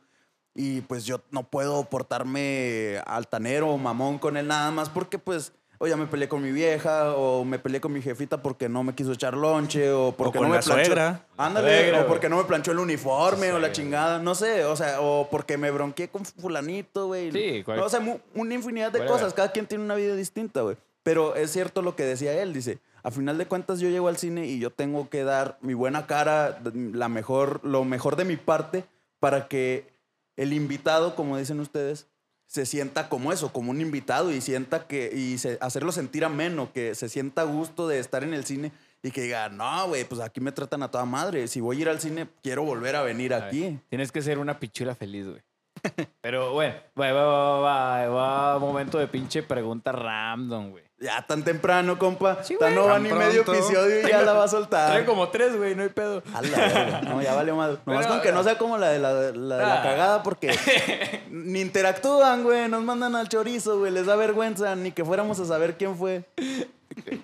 y pues yo no puedo portarme altanero o mamón con él nada más porque pues... O ya me peleé con mi vieja, o me peleé con mi jefita porque no me quiso echar lonche, o porque con no me la planchó. suegra. Ándale, Suegra, o porque no me planchó el uniforme o la chingada, no sé, o sea, o porque me bronqueé con fulanito, güey. Sí, cual- No, o sea, mu- una infinidad de cosas, cada quien tiene una vida distinta, güey. Pero es cierto lo que decía él, dice, a final de cuentas yo llego al cine y yo tengo que dar mi buena cara, la mejor, lo mejor de mi parte para que el invitado, como dicen ustedes, se sienta como eso, como un invitado y sienta que, y se- hacerlo sentir ameno, que se sienta a gusto de estar en el cine y que diga, no, güey, pues aquí me tratan a toda madre. Si voy a ir al cine, quiero volver a venir aquí. Tienes que ser una pichula feliz, güey. Pero bueno, va, va, va, va, va, momento de pinche pregunta random, güey. Ya tan temprano, compa. Sí, Tan no va ni medio episodio y ya la va a Trae soltar. como tres, güey, no hay pedo. A la verga. No, ya valió madre. Nomás Pero- con que no sea como la de la, la de la Ah. cagada, porque ni interactúan, güey. Nos mandan al chorizo, güey. Les da vergüenza ni que fuéramos a saber quién fue.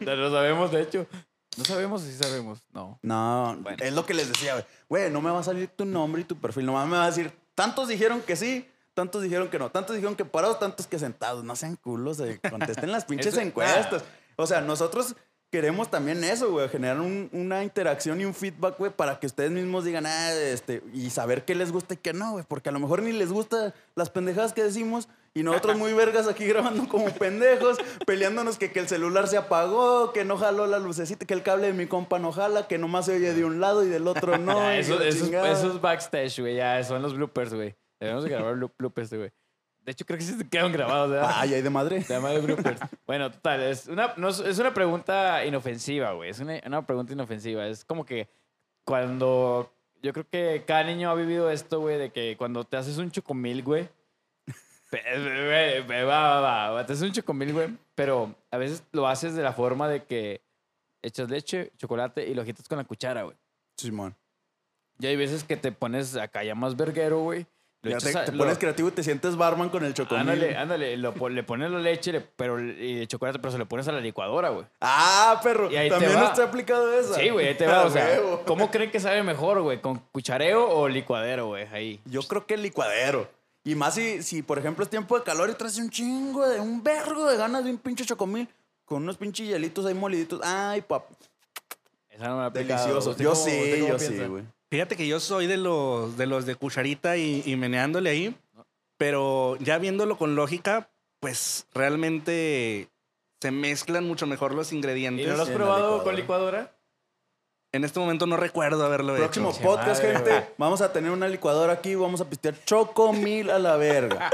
No lo sabemos, de hecho. No sabemos si sabemos. No. No, Bueno. es lo que les decía, güey. Güey, no me va a salir tu nombre y tu perfil. Nomás me va a decir, tantos dijeron que sí, tantos dijeron que no. Tantos dijeron que parados, tantos que sentados. No sean culos, eh, contesten las pinches Eso- encuestas. O sea, nosotros queremos también eso, güey. Generar un- una interacción y un feedback, güey, para que ustedes mismos digan, ah, este, y saber qué les gusta y qué no, güey. Porque a lo mejor ni les gusta las pendejadas que decimos y nosotros muy vergas aquí grabando como pendejos, peleándonos que, que el celular se apagó, que no jaló la lucecita, que el cable de mi compa no jala, que nomás se oye de un lado y del otro no. Ya, eso, eso, eso es backstage, güey. Ya son los bloopers, güey. Debemos de grabar blo- bloopers, güey. De hecho, creo que sí se quedaron grabados, ¿verdad? Ay, ay, de madre. De bloopers. Bueno, total, es una, no es, una pregunta inofensiva, güey. Es una, una pregunta inofensiva. Es como que cuando. Yo creo que cada niño ha vivido esto, güey, de que cuando te haces un chocomil, güey, Va, va, va, va, Te haces un chocomil, güey. Pero a veces lo haces de la forma de que echas leche, chocolate y lo agitas con la cuchara, güey. Simón. Y hay veces que te pones acá ya más verguero, güey. Lo Ya te, echas a- te lo- pones creativo y te sientes barman con el chocomil. Ándale, ándale. lo le pones la leche le- pero, y el chocolate, pero se lo pones a la licuadora, güey. Ah, perro. Y ahí te También va. ha aplicado esa. Sí, güey, ahí te va. O sea. ¿cómo creen que sabe mejor, güey? ¿Con cuchareo o licuadero, güey? Ahí. Yo creo que el licuadero. Y más si, si, por ejemplo, es tiempo de calor y traes un chingo de un vergo de ganas de un pinche chocomil con unos pinches hielitos ahí moliditos. Ay, pap. Esa no me aplicado. Delicioso. ¿Usted Yo sí, yo sí, güey. Fíjate que yo soy de los de los de cucharita y, y meneándole ahí, pero ya viéndolo con lógica, pues realmente se mezclan mucho mejor los ¿Y ingredientes. no lo has probado licuadora. con licuadora? En este momento no recuerdo haberlo Próximo hecho. podcast, madre, gente. güey. Vamos a tener una licuadora aquí. Vamos a pistear chocomil a la verga.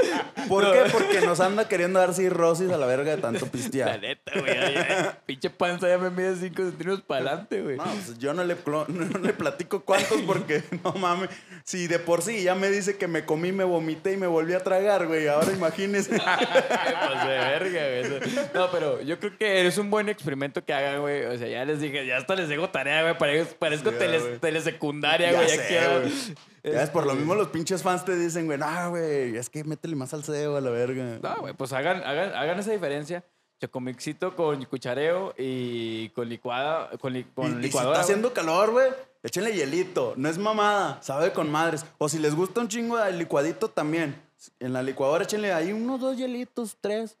¿Por qué? Porque nos anda queriendo dar cirrosis a la verga de tanto La pistear. neta, güey. ya- ya- Pinche panza ya me mide 5 centímetros para adelante, güey. No, pues yo no le, clo- no le platico cuántos porque no mames. Si de por sí ya me dice que me comí, me vomité y me volví a tragar, güey. Ahora imagínese. Pasé de verga, güey. No, pero yo creo que es un buen experimento que hagan, güey. O sea, ya les dije, ya hasta les dejo tarea, güey. Parezco, parezco güey. telesecundaria, Ya güey. sé, güey. Ya es por lo este- mismo los pinches fans te dicen, güey, no, güey, es que métele más salseo a la verga. No, güey, pues hagan, hagan, hagan esa diferencia. Chocomixito con cuchareo y con licuada, con, li- con y, y si licuadora. está güey. haciendo calor, güey, échenle hielito. No es mamada, sabe con madres. O si les gusta un chingo de licuadito también. En la licuadora échenle ahí unos dos hielitos, tres.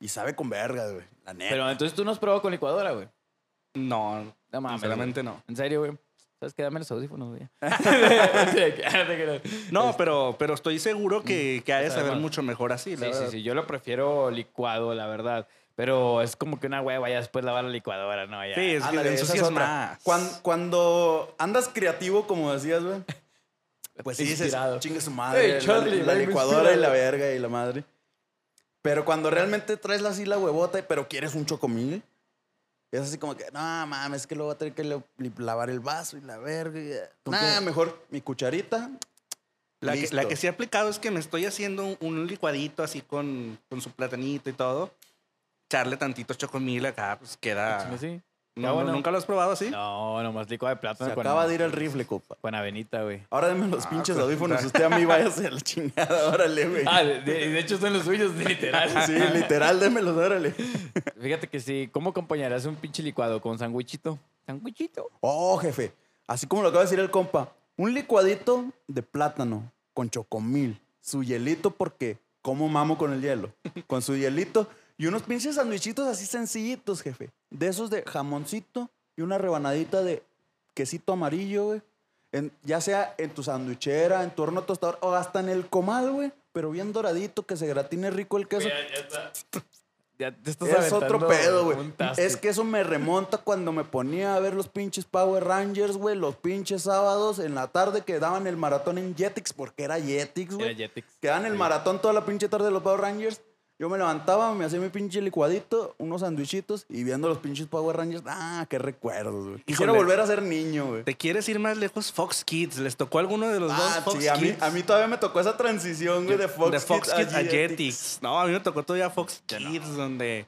Y sabe con vergas, güey. La neta. Pero entonces tú no has probado con licuadora, güey. No, No mames. sinceramente güey. no. En serio, güey. ¿Sabes qué? Dame los audífonos, güey. No, pero, pero estoy seguro que, que ha de Sabe saber mucho mejor así, la Sí, sí, verdad. sí. Yo lo prefiero licuado, la verdad. Pero es como que una hueva ya después lavar la licuadora, ¿no? Ya. Sí, es que Ándale, esa es más. Cuan- Cuando, andas creativo, como decías, güey. Pues sí dices, Inspirado. chingue su madre. Hey, Charlie, la, licuadora y la verga y la madre. Pero cuando realmente traes así la huevota, pero quieres un chocomil, es así como que, no mames, es que luego voy a tener que le- li- lavar el vaso y la verga. ¿Con Nah, qué? mejor mi cucharita. La que, listo. la que sí he aplicado es que me estoy haciendo un, un licuadito así con, con su platanito y todo. Echarle tantito chocomil acá, pues queda... Chingue, sí. No, Ya, no, bueno. ¿Nunca lo has probado así? No, nomás licuado de plátano Se con, acaba de ir el rifle, copa. con avenita, güey. Ahora deme los Ah, pinches pues, audífonos. Usted a mí váyase a la chingada, órale, güey. Ah, de, de- de hecho son los suyos, literal. Sí, literal, démelos, órale. Fíjate que sí. ¿Cómo acompañarás un pinche licuado con sandwichito? ¿Sandwichito? Oh, jefe. Así como lo acaba de decir el compa. Un licuadito de plátano con chocomil. Su hielito, porque como mamo con el hielo. Con su hielito. Y unos pinches sandwichitos así sencillitos, jefe. De esos de jamoncito y una rebanadita de quesito amarillo, güey. En- ya sea en tu sandwichera, en tu horno tostador o hasta en el comal, güey. Pero bien doradito, que se gratine rico el queso. Ya te estás Es otro pedo, güey. Es que eso me remonta cuando me ponía a ver los pinches Power Rangers, güey, los pinches sábados en la tarde que daban el maratón en Jetix, porque era Jetix, Era güey. Jetix. Que daban el Sí. maratón toda la pinche tarde de los Power Rangers. Yo me levantaba, me hacía mi pinche licuadito, unos sandwichitos y viendo los pinches Power Rangers. Ah, qué recuerdos, güey. Quisiera volver a ser niño, güey. ¿Te quieres ir más lejos? Fox Kids. ¿Les tocó alguno de los Ah, dos Fox sí, a mí, Kids? a mí todavía me tocó esa transición, güey, de Fox, de Fox Kids, Kids a Jetix. Jetix. No, a mí me tocó todavía Fox Kids, donde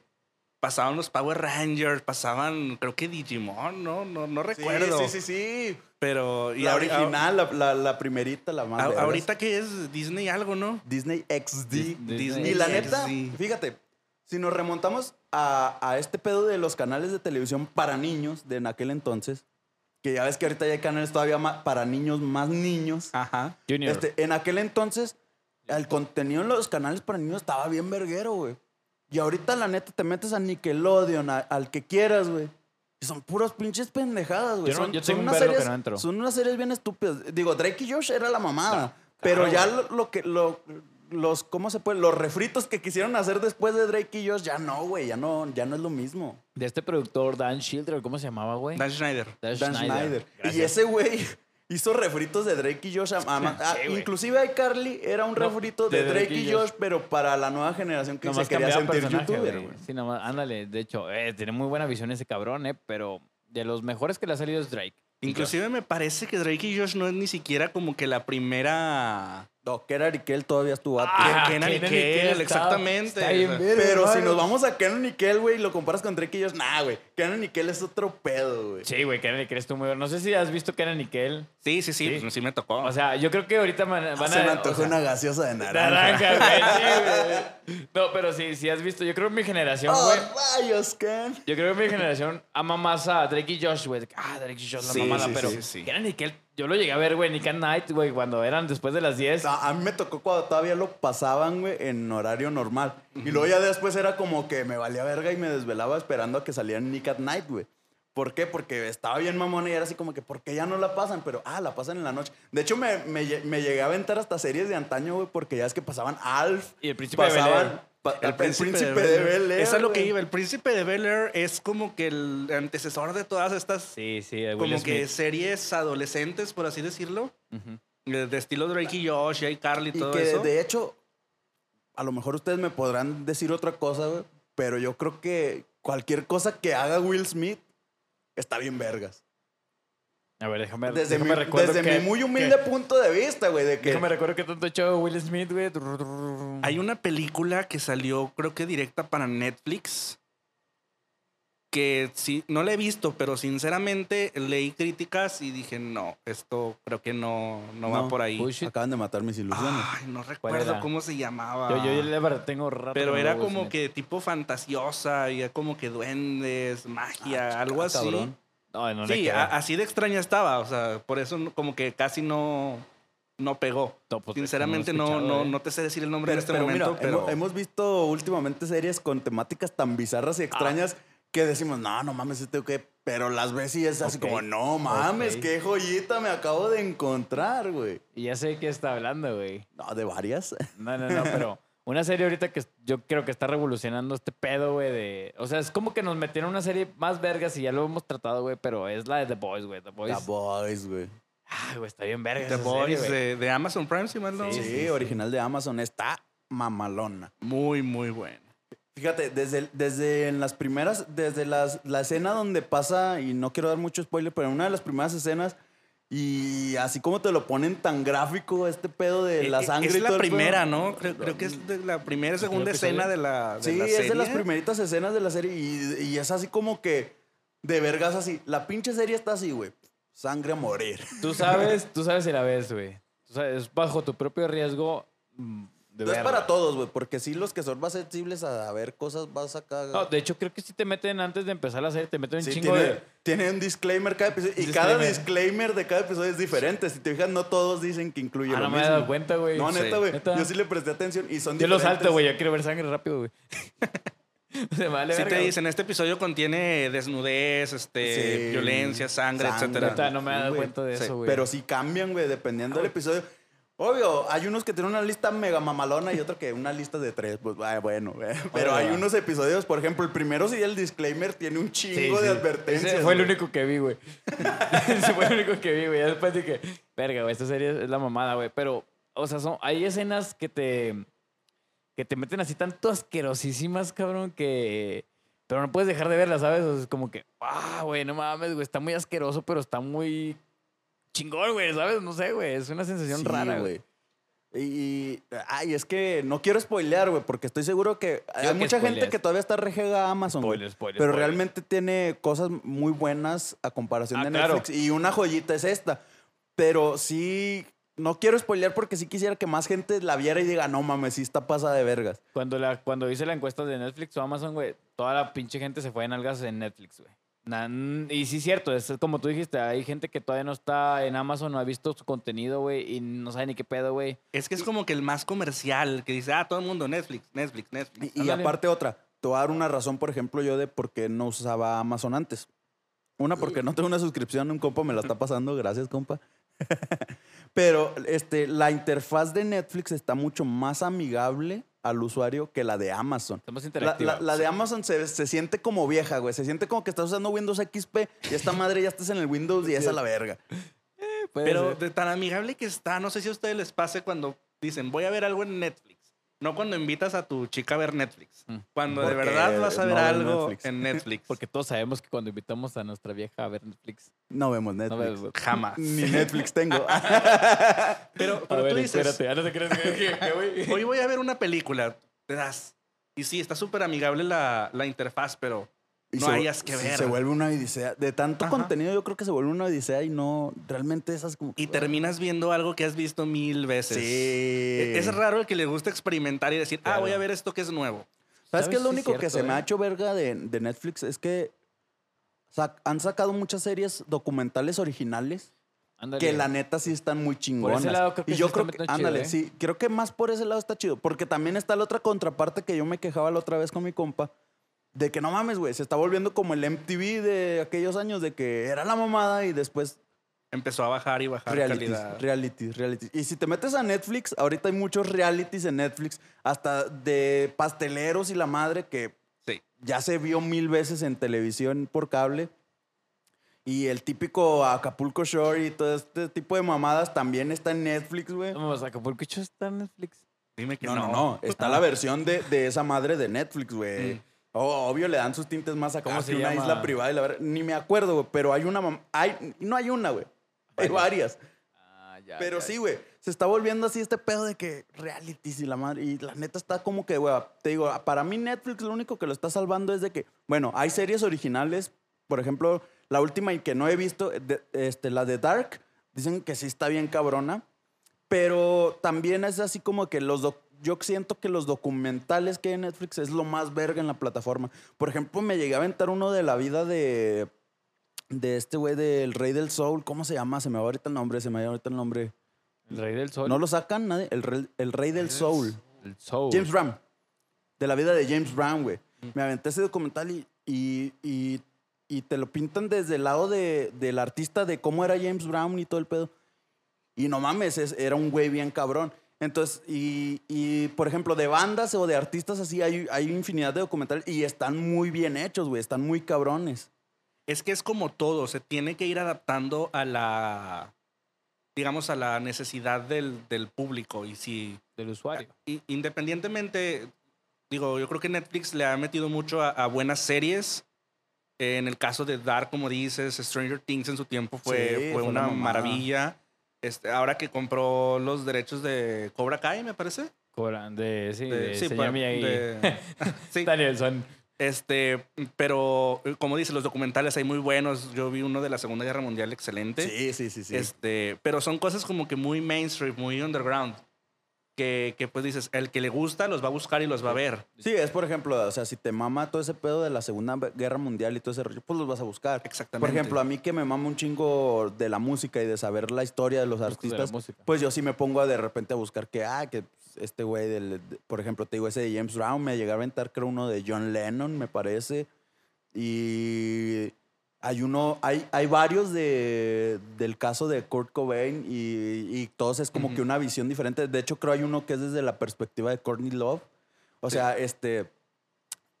pasaban los Power Rangers, pasaban, creo que Digimon, ¿no? No, no Sí, recuerdo. Sí, sí, sí. Pero. la ahori- original, la, la, la primerita, la más a- ahorita que es Disney algo, ¿no? Disney XD. Disney Y la XD. neta, fíjate, si nos remontamos a, a este pedo de los canales de televisión para niños de en aquel entonces, que ya ves que ahorita ya hay canales todavía para niños más niños. Ajá. Junior. Este, en aquel entonces, el contenido en los canales para niños estaba bien verguero, güey. Y ahorita, la neta, te metes a Nickelodeon, a- al que quieras, güey. Y son puras pinches pendejadas, güey. Yo no- son, yo son tengo un unas que no entro. son unas series bien estúpidas. Digo, Drake y Josh era la mamada. Claro, pero ya lo, lo que... Lo, los, ¿cómo se puede? Los refritos que quisieron hacer después de Drake y Josh, ya no, güey. Ya no, ya no es lo mismo. De este productor, Dan Schilder, ¿cómo se llamaba, güey? Dan Schneider. Dan Dan Schneider. Y ese güey hizo refritos de Drake y Josh. a- a- a- inclusive iCarly era un No, refrito de, de Drake, y Josh, pero para la nueva generación que Nomás se quería sentir youtuber, güey. güey. Sí, nomás, ándale. De hecho, eh, tiene muy buena visión ese cabrón, ¿eh? Pero de los mejores que le ha salido es Drake. Inclusive me parece que Drake y Josh no es ni siquiera como que la primera... No, Kenan y Kel todavía estuvo a Ah, Kenan y Kel, exactamente. está bien Pero si nos vamos a Kenan y Kel, güey, y lo comparas con Drake y Josh, nah, güey. Kenan y Kel es otro pedo, güey. Sí, güey, Kenan y Kel estuvo muy bueno. No sé si has visto Kenan y Kel. Sí, sí, sí, Sí. pues sí me tocó. O sea, yo creo que ahorita van, Ah, Se me a... antojó o sea, una gaseosa de naranja. Naranja, güey. sí, güey. No, pero sí, sí has visto. Yo creo que mi generación, ¡Oh, güey. rayos, Ken! Yo creo que mi generación ama más a Drake y Josh, güey. Ah, Drake y Josh, la Sí, mamada. sí, pero sí, sí. Kenan y Kel, yo lo llegué a ver, güey, Nick at Night, güey, cuando eran después de las 10. No, a mí me tocó cuando todavía lo pasaban, güey, en horario normal. Y luego ya después era como que me valía verga y me desvelaba esperando a que salían Nick at Night, güey. ¿Por qué? Porque estaba bien mamona y era así como que, ¿por qué ya no la pasan? Pero, ah, la pasan en la noche. De hecho, me, me, lle- me llegué a aventar hasta series de antaño, güey, porque ya es que pasaban Alf. Y el príncipe de pasaban, El, príncipe, de Bel Air. Eso es lo que iba. El príncipe de Bel Air es como que el antecesor de todas estas Sí, sí, Will como que Smith. series adolescentes, por así decirlo. Ujú. De, de estilo Drake y Josh, y Carly y Y todo que eso. de hecho, a lo mejor ustedes me podrán decir otra cosa, güey, pero yo creo que cualquier cosa que haga Will Smith está bien vergas. A ver, déjame, Desde, mi, déjame recuerdo desde que- mi muy humilde que- punto de vista, güey, de que... Déjame recuerdo que tanto echó Will Smith, güey. Hay una película que salió, creo que directa para Netflix. Que sí, no la he visto, pero sinceramente leí críticas y dije, no, esto creo que no, no, va por ahí. Bullshit. Acaban de matar mis ilusiones. Ay, no ¿Cuál recuerdo cómo se llamaba. Yo, yo, la verdad tengo rato. pero era como que tipo fantasiosa, y era como que duendes, magia, algo Ah, así. Cabrón. No, Sí, a- así de extraña estaba, o sea, por eso como que casi no, no pegó. No, pues, Sinceramente no no, eh. no te sé decir el nombre Pero, en este pero momento, mira, pero hemos, hemos visto últimamente series con temáticas tan bizarras y extrañas que decimos, no, no mames, este qué. Pero las ves y es así como, no mames, qué joyita me acabo de encontrar, güey. Y ya sé de qué está hablando, güey. No, de varias. No, no, no, pero una serie ahorita que yo creo que está revolucionando este pedo, güey, de... O sea, es como que nos metieron una serie más vergas y ya lo hemos tratado, güey, pero es la de The Boys, güey. The Boys. The Boys, güey. Ay, güey, está bien verga The esa Boys serie, de, de Amazon Prime, si mal no. Sí, sí, sí. original de Amazon. Está mamalona. Muy, muy bueno. Fíjate, desde, desde en las primeras, desde las, la escena donde pasa, y no quiero dar mucho spoiler, pero en una de las primeras escenas, y así como te lo ponen tan gráfico, este pedo de la Eh, sangre Es y la todo el pedo. primera, ¿no? Creo, creo que es de la primera, segunda escena de la, de Sí, la es de serie. las primeritas escenas de la serie, y, y es así como que de vergas así. La pinche serie está así, güey. Sangre a morir. Tú sabes, tú sabes si la ves, güey. Tú sabes, bajo tu propio riesgo mm, de No es para todos, güey, porque sí los que son más sensibles a ver cosas vas acá. No, de hecho, creo que si te meten antes de empezar la serie, te meten un Sí, chingo tiene, de... tiene un disclaimer cada episodio. Y cada Disclaimer. de cada episodio es diferente. Si te fijas, no todos dicen que incluye Ah, lo no me he mismo. dado cuenta, güey. No, neta, güey. Yo sí le presté atención y son Yo lo diferentes. salto, güey. Yo quiero ver sangre rápido, güey. Se vale Sí verga, te dicen, este episodio contiene desnudez, este, Sí. violencia, sangre, Sangre. etcétera. No me he dado cuenta de Sí, eso, güey. Pero sí cambian, güey, dependiendo Ah, del episodio. Obvio, hay unos que tienen una lista mega mamalona y otro que una lista de tres. Pues bueno, eh. pero Oye, hay va. unos episodios, por ejemplo, el primero sí el disclaimer tiene un chingo Sí, de sí. advertencias. Ese fue el güey. único que vi, güey. Ese fue el único que vi, güey. Ya después dije, verga, güey, esta serie es la mamada, güey. Pero, o sea, son, hay escenas que te, que te meten así tanto asquerosísimas, cabrón, que... Pero no puedes dejar de verlas, ¿sabes? O sea, es como que, ah, güey, no mames, güey, está muy asqueroso, pero está muy chingón, güey, ¿sabes? No sé, güey, es una sensación Sí, rara, güey. Y, ay, es que no quiero spoilear, güey, porque estoy seguro que hay que mucha gente que todavía está rejega a Amazon. Spoiler, spoiler, Pero spoiler. realmente tiene cosas muy buenas a comparación Ah, de claro. Netflix. Y una joyita es esta. Pero sí, no quiero spoilear porque sí quisiera que más gente la viera y diga, no mames, sí está pasada de vergas. Cuando, la, cuando hice la encuesta de Netflix o Amazon, güey, toda la pinche gente se fue en algas en Netflix, güey. Y sí, cierto, es como tú dijiste, hay gente que todavía no está en Amazon, no ha visto su contenido, güey, y no sabe ni qué pedo, güey. Es que es como que el más comercial, que dice, ah, todo el mundo Netflix, Netflix, Netflix. Y, aparte otra, te voy a dar una razón, por ejemplo, yo de por qué no usaba Amazon antes. Una, porque no tengo una suscripción, un compa me la está pasando, gracias, compa. Pero este, la interfaz de Netflix está mucho más amigable al usuario que la de Amazon. Estamos La, interactivos. la- la de Amazon se, se siente como vieja, güey. Se siente como que estás usando Windows XP y esta madre ya estás en el Windows 10 a la verga. Puede Pero ser. de tan amigable que está, no sé si a ustedes les pase cuando dicen, voy a ver algo en Netflix. No cuando invitas a tu chica a ver Netflix. Mm. Cuando de verdad vas a ver no algo Netflix. en Netflix. Porque todos sabemos que cuando invitamos a nuestra vieja a ver Netflix, No vemos no Netflix. ves, güey. Jamás. Ni Netflix tengo. Pero, A pero ver, tú dices, espérate, no te creas que- que- que, güey. hoy voy a ver una película. Te das. Y sí, está súper amigable la, la interfaz, pero Y no se- hayas que ver. Se vuelve una odisea. De tanto Ajá. contenido, yo creo que se vuelve una odisea y no. Realmente esas como. Y terminas viendo algo que has visto mil veces. Sí. E- Es raro el que le gusta experimentar y decir, ah, voy a ver esto que es nuevo. ¿Sabes qué es lo único que cierto, se me ha eh. hecho verga de, de Netflix? Es que sac- han sacado muchas series documentales originales Ándale. que la neta sí están muy chingonas. lado creo que y yo creo que, chido, ándale, ¿eh? sí, creo que más por ese lado está chido. Porque también está la otra contraparte que yo me quejaba la otra vez con mi compa. De que no mames, güey, se está volviendo como el MTV de aquellos años de que era la mamada y después Empezó a bajar y bajar realities, calidad. realities, realities. Y si te metes a Netflix, ahorita hay muchos realities en Netflix, hasta de pasteleros y la madre que Sí. ya se vio mil veces en televisión por cable. Y el típico Acapulco Shore y todo este tipo de mamadas también está en Netflix, güey. Vamos, Acapulco Shore está en Netflix. Dime que No, no. no, no. Está la versión de, de esa madre de Netflix, güey. Mm. Oh, obvio, le dan sus tintes más acá ¿Cómo que una llama? isla privada. Y la verdad, ni me acuerdo, güey. Pero hay una... Hay, no hay una, güey. Hay varias. Ah, ya. Pero ya. sí, güey. Se está volviendo así este pedo de que realities y la madre. Y la neta está como que, güey, te digo, para mí Netflix lo único que lo está salvando es de que, bueno, hay series originales. Por ejemplo, la última y que no he visto, de- este, la de Dark, dicen que sí está bien cabrona. Pero también es así como que los doc- yo siento que los documentales que hay en Netflix es lo más verga en la plataforma. Por ejemplo, me llegué a aventar uno de la vida de, de este güey del Rey del Soul. ¿Cómo se llama? Se me va ahorita el nombre, se me va ahorita el nombre. El Rey del Sol. ¿No lo sacan nadie? El, rey- el Rey del Soul. El Soul. James Brown. De la vida de James Brown, güey. Me aventé ese documental y, y, y- y te lo pintan desde el lado de, del artista de cómo era James Brown y todo el pedo. Y no mames, es- era un güey bien cabrón. Entonces, y, y, por ejemplo, de bandas o de artistas así, hay, hay infinidad de documentales y están muy bien hechos, güey. Están muy cabrones. Es que es como todo, se tiene que ir adaptando a la, digamos, a la necesidad del, del público. Y si, Del usuario. i- independientemente, digo, yo creo que Netflix le ha metido mucho a, a buenas series. Eh, en el caso de Dark, como dices, Stranger Things en su tiempo fue, Sí, fue fue una una maravilla. Este, ahora que compró los derechos de Cobra Kai, me parece. Cobran de, sí, De- de, sí, señor pa- Miyagi. de- sí. Danielson. Este, pero como dice, los documentales hay muy buenos. Yo vi uno de la Segunda Guerra Mundial excelente. Sí, sí, sí, sí. Este, pero son cosas como que muy mainstream, muy underground. Que, que pues dices, el que le gusta los va a buscar y los va a ver. Sí, es por ejemplo, o sea, si te mama todo ese pedo de la Segunda Guerra Mundial y todo ese rollo, pues los vas a buscar. Exactamente. Por ejemplo, a mí que me mama un chingo de la música y de saber la historia de los de artistas, música. pues yo sí me pongo a de repente a buscar que, ah, que este güey, del, de- por ejemplo, te digo, ese de James Brown, me llegué a aventar, creo, uno de John Lennon, me parece. Y Hay uno, hay, hay varios de, del caso de Kurt Cobain y, y todos es como Ujú. que una visión diferente. De hecho, creo hay uno que es desde la perspectiva de Courtney Love. O Sí. sea, este.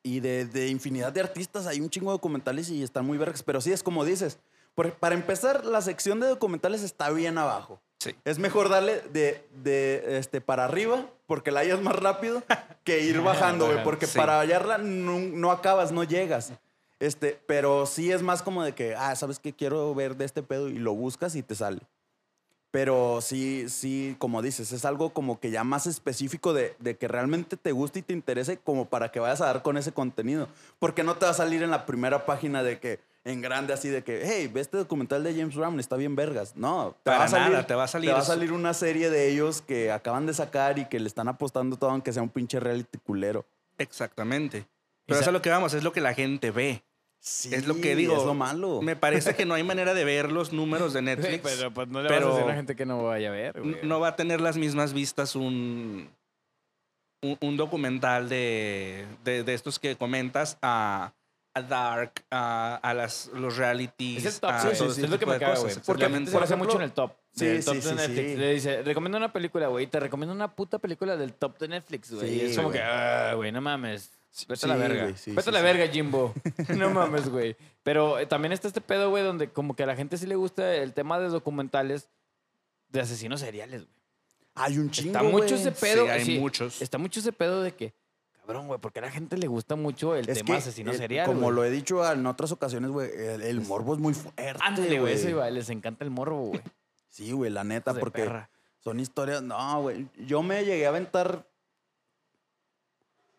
Y de, de infinidad de artistas, hay un chingo de documentales y están muy vergas. Pero sí, es como dices. por- para empezar, la sección de documentales está bien abajo. Sí. Es mejor darle de, de este, para arriba, porque la hallas más rápido, que ir bajando, güey. Porque Sí. para hallarla no, no acabas, no llegas. Este, pero sí es más como de que, ah, ¿sabes qué? Quiero ver de este pedo y lo buscas y te sale. Pero sí, sí, como dices, es algo como que ya más específico de, de que realmente te guste y te interese como para que vayas a dar con ese contenido. Porque no te va a salir en la primera página de que, en grande así de que, hey, ve este documental de James Brown, está bien vergas. No, te Para va a salir, nada, te va a salir Te va a salir una serie de ellos que acaban de sacar y que le están apostando todo aunque sea un pinche reality culero. Exactamente. Pero eso es lo que vamos, es lo que la gente ve. Sí, Es lo que digo. Es lo malo. Me parece que no hay manera de ver los números de Netflix. pero pues no le pero- vas a decir a la gente que no vaya a ver, güey. No va a tener las mismas vistas un, un, un documental de, de, de estos que comentas a, a Dark, a, a las, los realities. Es el top, a güey. sí, todo sí, este es lo que me de caga, güey. Porque se Por basa ejemplo- mucho en el top. Sí, del top sí, de sí, Netflix. sí. Le dice, recomiendo una película, güey. Te recomiendo una puta película del top de Netflix, güey. Sí, y es como güey. que, ah, güey, no mames. Vete a la verga. güey, sí, Vete sí, a la sí. verga, Jimbo. no mames, güey. Pero eh, también está este pedo, güey, donde como que a la gente sí le gusta el tema de documentales de asesinos seriales, güey. Hay un chingo, Está mucho güey. ese pedo. Sí, hay sí, muchos. Está mucho ese pedo de que, cabrón, güey, porque a la gente le gusta mucho el Es tema que, asesino eh, serial. como güey. lo he dicho en otras ocasiones, güey, el, el morbo es muy fuerte. Ándale, güey, eso iba. Les encanta el morbo, güey. Sí, güey, la neta, porque perra. son historias. No, güey. Yo me llegué a aventar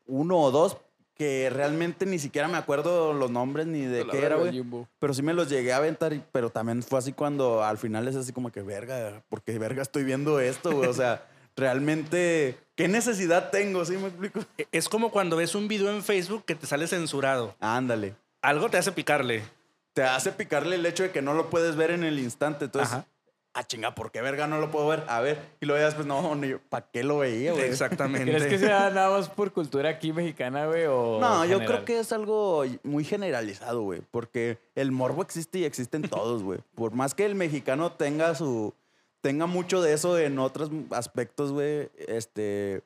uno o dos que realmente ni siquiera me acuerdo los nombres ni de La qué era, güey. Pero sí me los llegué a aventar, y- pero también fue así cuando al final es así como que, verga, porque verga estoy viendo esto, güey. O sea, realmente, ¿qué necesidad tengo? ¿Sí me explico? E- Es como cuando ves un video en Facebook que te sale censurado. Ándale. Algo te hace picarle. Te hace picarle el hecho de que no lo puedes ver en el instante. Entonces, Ajá. Ah, chinga, ¿por qué verga no lo puedo ver? A ver. Y luego ya después, no, ni ¿para qué lo veía, güey? Exactamente. ¿Crees que sea nada más por cultura aquí mexicana, güey? O No, yo creo que es algo muy generalizado, güey. Porque el morbo existe y existe en todos, güey. Por más que el mexicano tenga su. tenga mucho de eso en otros aspectos, güey. Este.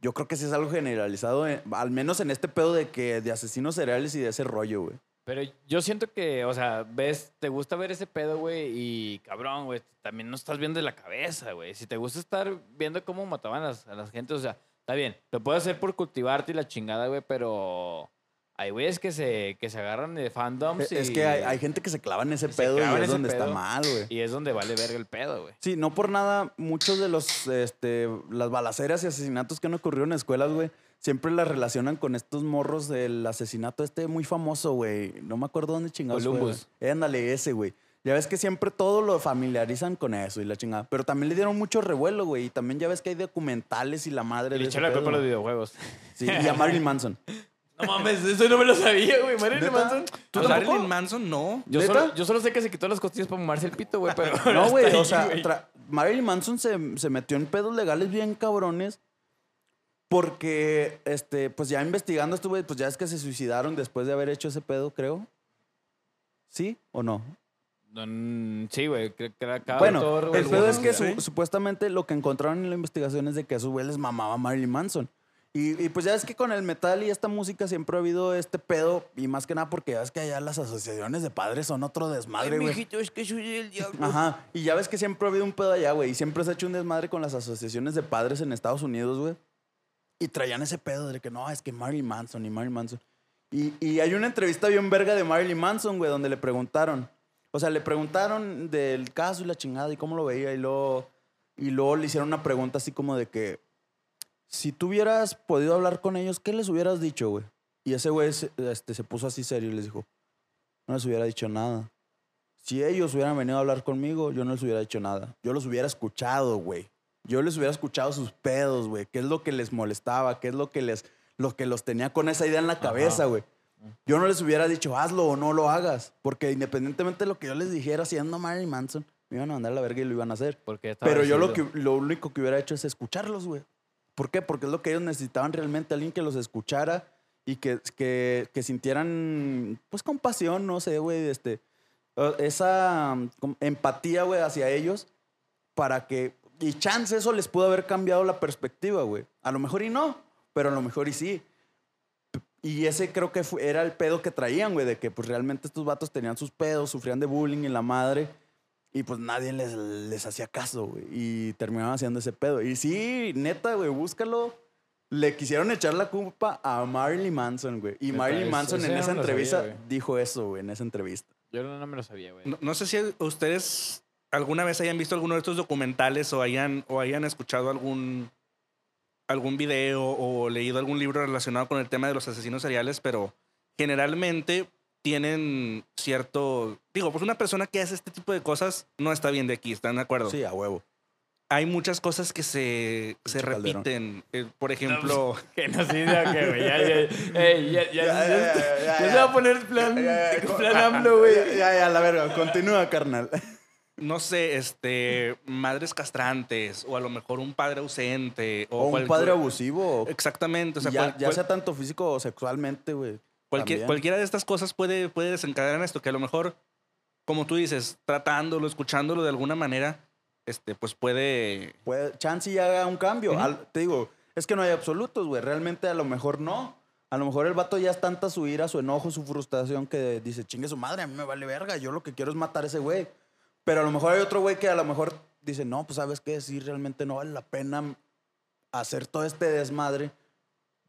Yo creo que sí es algo generalizado, eh, al menos en este pedo de que de asesinos seriales y de ese rollo, güey. Pero yo siento que, o sea, ves, te gusta ver ese pedo, güey, y cabrón, güey, también no estás bien de la cabeza, güey. Si te gusta estar viendo cómo mataban a las, a las gentes, o sea, está bien, lo puedes hacer por cultivarte y la chingada, güey, pero hay güeyes que se, que se agarran de fandoms y, Es que hay, hay gente que se clava en ese Se pedo y es donde está mal, güey. y es donde vale verga el pedo, güey. Sí, no por nada, muchos de los, este, las balaceras y asesinatos que han ocurrido en escuelas, güey, siempre las relacionan con estos morros del asesinato este muy famoso, güey. No me acuerdo dónde chingados fue, Columbus. güey. Ándale, ese, güey. Ya ves que siempre todo lo familiarizan con eso y la chingada. Pero también le dieron mucho revuelo, güey. Y también ya ves que hay documentales y la madre Y le echaron la culpa a los videojuegos. Sí, y a Marilyn Manson. No mames, eso no me lo sabía, güey. Marilyn. Manson. ¿Tú. Marilyn Manson? No. Yo solo, yo solo sé que se quitó las costillas para mamarse el pito, güey, pero. No, güey, o sea, Marilyn Manson se, se metió en pedos legales bien cabrones porque, este, pues ya investigando esto, güey, pues ya es que se suicidaron después de haber hecho ese pedo, creo. ¿Sí o no? Mm, sí, güey. que- que acaba bueno, todo el pedo es que Sí. supuestamente lo que encontraron en la investigación es de que a su güey les mamaba Marilyn Manson. Y, y pues ya es que con el metal y esta música siempre ha habido este pedo, y más que nada porque ya es que allá las asociaciones de padres son otro desmadre, güey. es que soy el diablo. Ajá. Y ya ves que siempre ha habido un pedo allá, güey. Y siempre se ha hecho un desmadre con las asociaciones de padres en Estados Unidos, güey. Y traían ese pedo de que no, es que Marilyn Manson y Marilyn Manson. Y, hay una entrevista bien verga de Marilyn Manson, güey, donde le preguntaron. O sea, le preguntaron del caso y la chingada y cómo lo veía. Y luego, y luego le hicieron una pregunta así como de que si tú hubieras podido hablar con ellos, ¿qué les hubieras dicho, güey? Y ese güey se, este, se puso así serio y les dijo, no les hubiera dicho nada. Si ellos hubieran venido a hablar conmigo, yo no les hubiera dicho nada. Yo los hubiera escuchado, güey. Yo les hubiera escuchado sus pedos, güey. ¿Qué es lo que les molestaba? ¿Qué es lo que les lo que los tenía con esa idea en la cabeza, güey? Yo no les hubiera dicho, hazlo o no lo hagas. Porque independientemente de lo que yo les dijera siendo Marilyn Manson, me iban a mandar a la verga y lo iban a hacer. Porque Pero yo lo, decidido. que, lo único que hubiera hecho es escucharlos, güey. ¿Por qué? Porque es lo que ellos necesitaban realmente, alguien que los escuchara y que, que, que sintieran, pues, compasión, no sé, güey, este... eh, esa mm, empatía, güey, hacia ellos para que... Y chance eso les pudo haber cambiado la perspectiva, güey. A lo mejor y no, pero a lo mejor y sí. Y ese creo que fue- era el pedo que traían, güey, de que pues realmente estos vatos tenían sus pedos, sufrían de bullying en la madre. Y pues nadie les, les hacía caso, güey. Y terminaban haciendo ese pedo. Y sí, neta, güey, búscalo. Le quisieron echar la culpa a Marilyn Manson, güey. Y Marilyn Manson en esa entrevista sabía, dijo eso, güey, en esa entrevista. Yo no, no me lo sabía, güey. No, no sé si ustedes alguna vez hayan visto alguno de estos documentales o hayan, o hayan escuchado algún, algún video o leído algún libro relacionado con el tema de los asesinos seriales, pero generalmente tienen cierto... Digo, pues una persona que hace este tipo de cosas no está bien de aquí, ¿están de acuerdo? Sí, a huevo. Hay muchas cosas que se, se repiten. Eh, por ejemplo... Genocidio, que güey. Ya, ya, ya, ya, Ya, ya, ya, ya, ya ya, se va a poner plan, Ya, ya, plan AMLO, güey. Ya, ya, ya, la verga. Continúa, carnal. No sé, este, madres castrantes o a lo mejor un padre ausente o, O un padre abusivo. Exactamente, o sea, ya, cual- ya cual- sea tanto físico o sexualmente, güey. cualquier- cualquiera de estas cosas puede, puede desencadenar esto, que a lo mejor, como tú dices, tratándolo, escuchándolo de alguna manera, este, pues puede... Puede, chance y haga un cambio. Al- te digo, es que no hay absolutos, güey. Realmente a lo mejor no. A lo mejor el vato ya es tanta su ira, su enojo, su frustración que dice, chingue su madre, a mí me vale verga. Yo lo que quiero es matar a ese güey. Pero a lo mejor hay otro güey que a lo mejor dice, no, pues sabes qué, sí, realmente no vale la pena hacer todo este desmadre.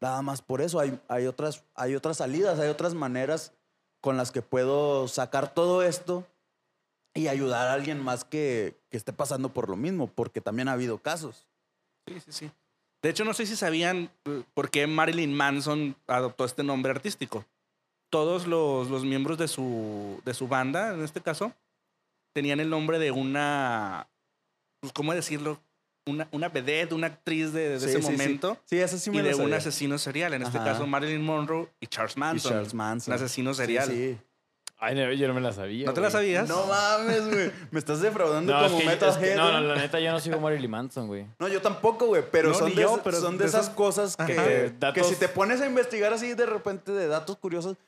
Nada más por eso. Hay, hay, otras, hay otras salidas, hay otras maneras con las que puedo sacar todo esto y ayudar a alguien más que, que esté pasando por lo mismo, porque también ha habido casos. Sí, sí, sí. De hecho, no sé si sabían eh, por qué Marilyn Manson adoptó este nombre artístico. Todos los, los miembros de su, de su banda, en este caso, tenían el nombre de una, pues, ¿cómo decirlo? Una, una vedette, una actriz de, de Sí, ese sí, sí. momento. Sí, eso sí me y lo de un asesino serial. En este Ajá. caso, Marilyn Monroe y Charles Y Manson. Charles Manson. Un asesino serial. Sí, Ay, no, yo no me la sabía. ¿No te la güey. sabías? No mames, güey. Me estás defraudando No, es como que- Metal es que- no, no, la neta, yo no sigo Marilyn Manson, güey. No, yo tampoco, güey. Pero No, son, ni de, yo, esas- pero son de de esas esas- cosas que, que datos- si te pones a investigar así de repente de datos curiosos,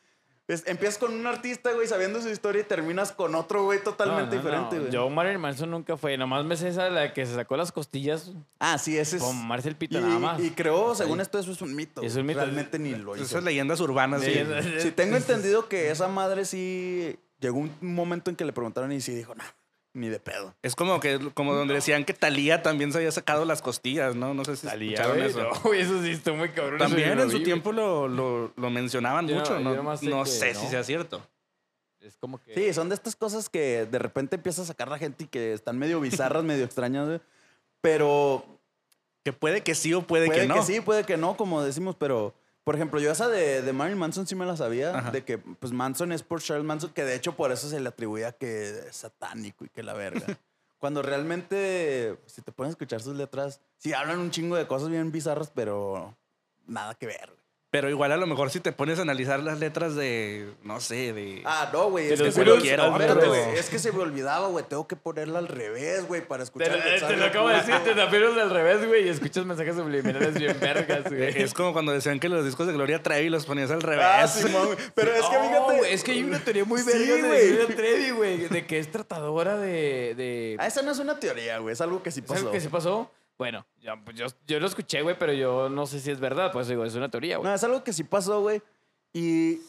es- empiezas con un artista, güey, sabiendo su historia y terminas con otro, güey, totalmente No, no, diferente, no. güey. Yo Marilyn Manson nunca fue. Nomás me sé esa de la que se sacó las costillas Ah, sí, ese es. con Marcel Y, Pita nada más. y creo, según esto, eso es un mito. Es un mito. Realmente ni lo hizo. Esas leyendas urbanas. sí. Sí, tengo entendido que esa madre sí llegó un momento en que le preguntaron y sí dijo, no, ni de pedo. Es como que como donde decían que Talía también se había sacado las costillas, ¿no? No sé si Salía, escucharon güey. eso. No, eso sí está muy cabrón. También en su vi, tiempo lo, lo, lo mencionaban Yo mucho. yo No, sé no que sé si sea cierto. Es como que. Sí, son de estas cosas que de repente empieza a sacar la gente y que están medio bizarras, medio extrañas. Pero Que puede que sí o puede, puede que que, no. sí, puede que no, como decimos, pero... Por ejemplo, yo esa de, de Marilyn Manson sí me la sabía, Ajá. de que pues Manson es por Charles Manson, que de hecho por eso se le atribuía que es satánico y que la verga. Cuando realmente, si te pueden escuchar sus letras, sí hablan un chingo de cosas bien bizarras, pero nada que ver. Pero igual a lo mejor si te pones a analizar las letras de, no sé, de... Ah, no, güey. Es que se me quiero, al Es que se me olvidaba, güey. Tengo que ponerla al revés, güey, para escuchar eh, te lo acabo de decir, te tapieron del revés, güey, y escuchas mensajes subliminales bien vergas, güey. Es como cuando decían que los discos de Gloria Trevi los ponías al revés. Ah, güey. Pero es que fíjate. güey, es que hay una teoría muy Sí, verga de güey. Gloria Trevi, güey, de que es tratadora de... de Ah, esa no es una teoría, güey. Es algo que sí ¿Es algo pasó. que se pasó? Bueno, pues yo, yo lo escuché, güey, pero yo no sé si es verdad, pues digo, es una teoría, güey. No, es algo que sí pasó, güey. Y,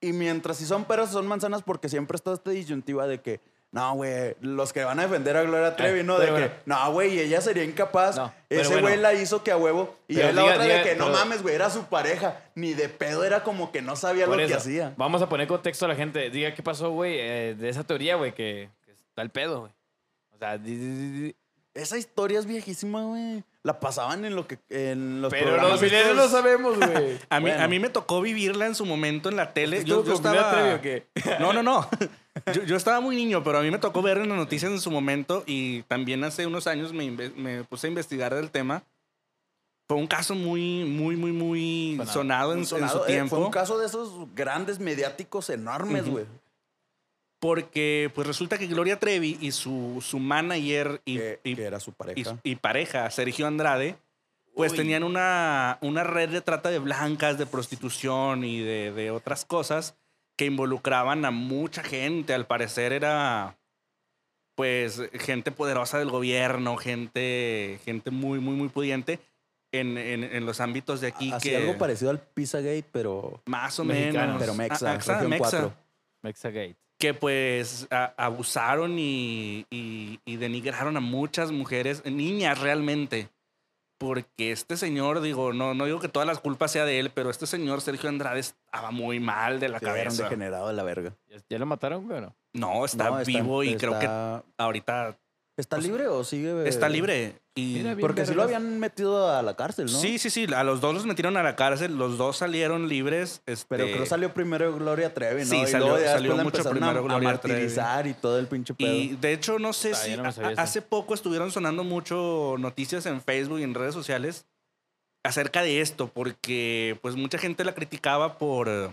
y mientras si son peras, son manzanas, porque siempre está esta disyuntiva de que, no, güey, los que van a defender a Gloria Trevi, Ah, ¿no? De pero que, bueno. no, güey, ella sería incapaz. No, Ese bueno. güey la hizo que a huevo. Y Pero ya la diga- otra diga- de que, no mames, güey, era su pareja. Ni de pedo, era como que no sabía lo que hacía. Vamos a poner contexto a la gente. Diga qué pasó, güey, eh, de esa teoría, güey, que, que está el pedo, güey. O sea, di- di- di- Esa historia es viejísima, güey. La pasaban en lo que en los pero programas los estos- lo sabemos, güey. A mí, Bueno. a mí me tocó vivirla en su momento en la tele. ¿Estuvo Yo, estaba... Trevi o qué? No, no, no. Yo, yo estaba muy niño, pero a mí me tocó ver en las noticias en su momento y también hace unos años me, me puse a investigar del tema. Fue un caso muy, muy, muy, muy Sonado. sonado, en, su eh, tiempo. Fue un caso de esos grandes mediáticos enormes, güey. Porque pues resulta que Gloria Trevi y su, su manager y, Que, y- que era su pareja. y pareja, Sergio Andrade, pues Uy. tenían una, una red de trata de blancas, de prostitución y de, de otras cosas que involucraban a mucha gente. Al parecer era, pues, gente poderosa del gobierno, gente, gente muy, muy, muy pudiente en, en, en los ámbitos de aquí. Así que algo parecido al Pizzagate, pero, Más o Mexicano. menos. pero Mexa, región Mexa. 4. Mexagate. Que pues a- abusaron y, y- y denigraron a muchas mujeres, niñas realmente. Porque este señor, digo, no, no digo que todas las culpas sea de él, pero este señor Sergio Andrade estaba muy mal de la Sí, era un cabeza. degenerado de la verga. ¿Ya, lo mataron, güey, o no? No, está No, vivo y creo que está- ahorita ¿Está libre o sigue? está libre. Y Porque sí lo habían metido a la cárcel, ¿no? Sí, sí, sí. A los dos los metieron a la cárcel. Los dos salieron libres. Este, Pero creo que salió primero Gloria Trevi, ¿no? Sí, y salió- salió mucho primero a- a, Gloria Trevi. martirizar y todo el pinche pedo. Y de hecho, no sé Ah, si no a- a- hace poco estuvieron sonando mucho noticias en Facebook y en redes sociales acerca de esto, porque pues mucha gente la criticaba por, eh,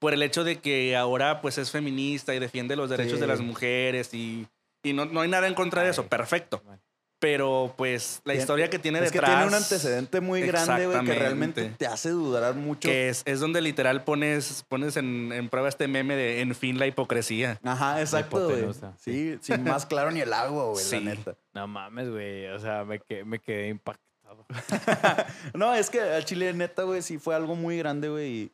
por el hecho de que ahora pues es feminista y defiende los derechos Sí. de las mujeres y, y no, no hay nada en contra de eso, Ay, perfecto. Pero pues la historia que tiene es que tiene un antecedente muy grande, güey, que realmente te hace dudar mucho. Que es, es donde literal pones, pones en, en prueba este meme de en fin la hipocresía. Ajá, exacto, güey. Sí, sin más claro ni el agua, güey, Sí. la neta. No mames, güey. O sea, me, que- me quedé impactado. No, es que al Chile, neta, güey, sí fue algo muy grande, güey.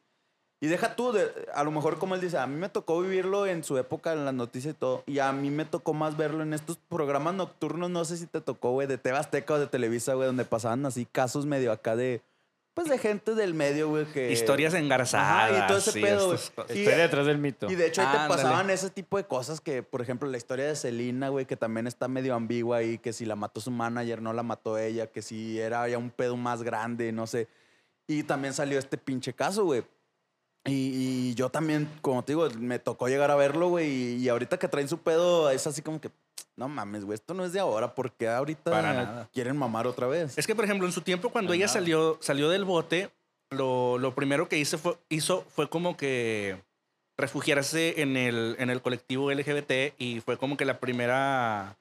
Y, deja tú, de- a lo mejor como él dice, a mí me tocó vivirlo en su época, en las noticias y todo. Y a mí me tocó más verlo en estos programas nocturnos, no sé si te tocó, güey, de Tebasteca o de Televisa, güey, donde pasaban así casos medio acá de, pues de gente del medio, güey, que... Historias engarzadas. Ajá, y todo ese sí, pedo, güey. detrás del mito. Y de hecho ahí te Ándale. pasaban ese tipo de cosas que, por ejemplo, la historia de Selena, güey, que también está medio ambigua ahí, que si la mató su manager, no la mató ella, que si era ya un pedo más grande, no sé. Y también salió este pinche caso, güey. Y, y yo también, como te digo, me tocó llegar a verlo, güey. Y, y ahorita que traen su pedo, es así como que, no mames, güey, esto no es de ahora, porque ahorita Para nada. quieren mamar otra vez. Es que, por ejemplo, en su tiempo, cuando ella nada. salió, salió del bote, lo, lo primero que hizo fue, hizo fue como que refugiarse en el, en el colectivo LGBT y fue como que la primera,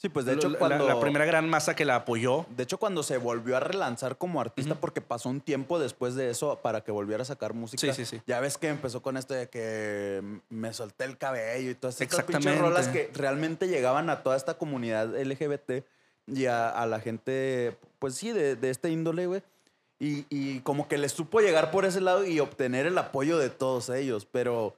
sí, pues de hecho, la- cuando. la, primera gran masa que la apoyó. De hecho, cuando se volvió a relanzar como artista, porque pasó un tiempo después de eso para que volviera a sacar música. Sí, sí, sí. Ya ves que empezó con esto de que me solté el cabello y todas estas pinches rolas que realmente llegaban a toda esta comunidad LGBT y a, a la gente, pues sí, de, de este índole, güey. Y, y como que les supo llegar por ese lado y obtener el apoyo de todos ellos, pero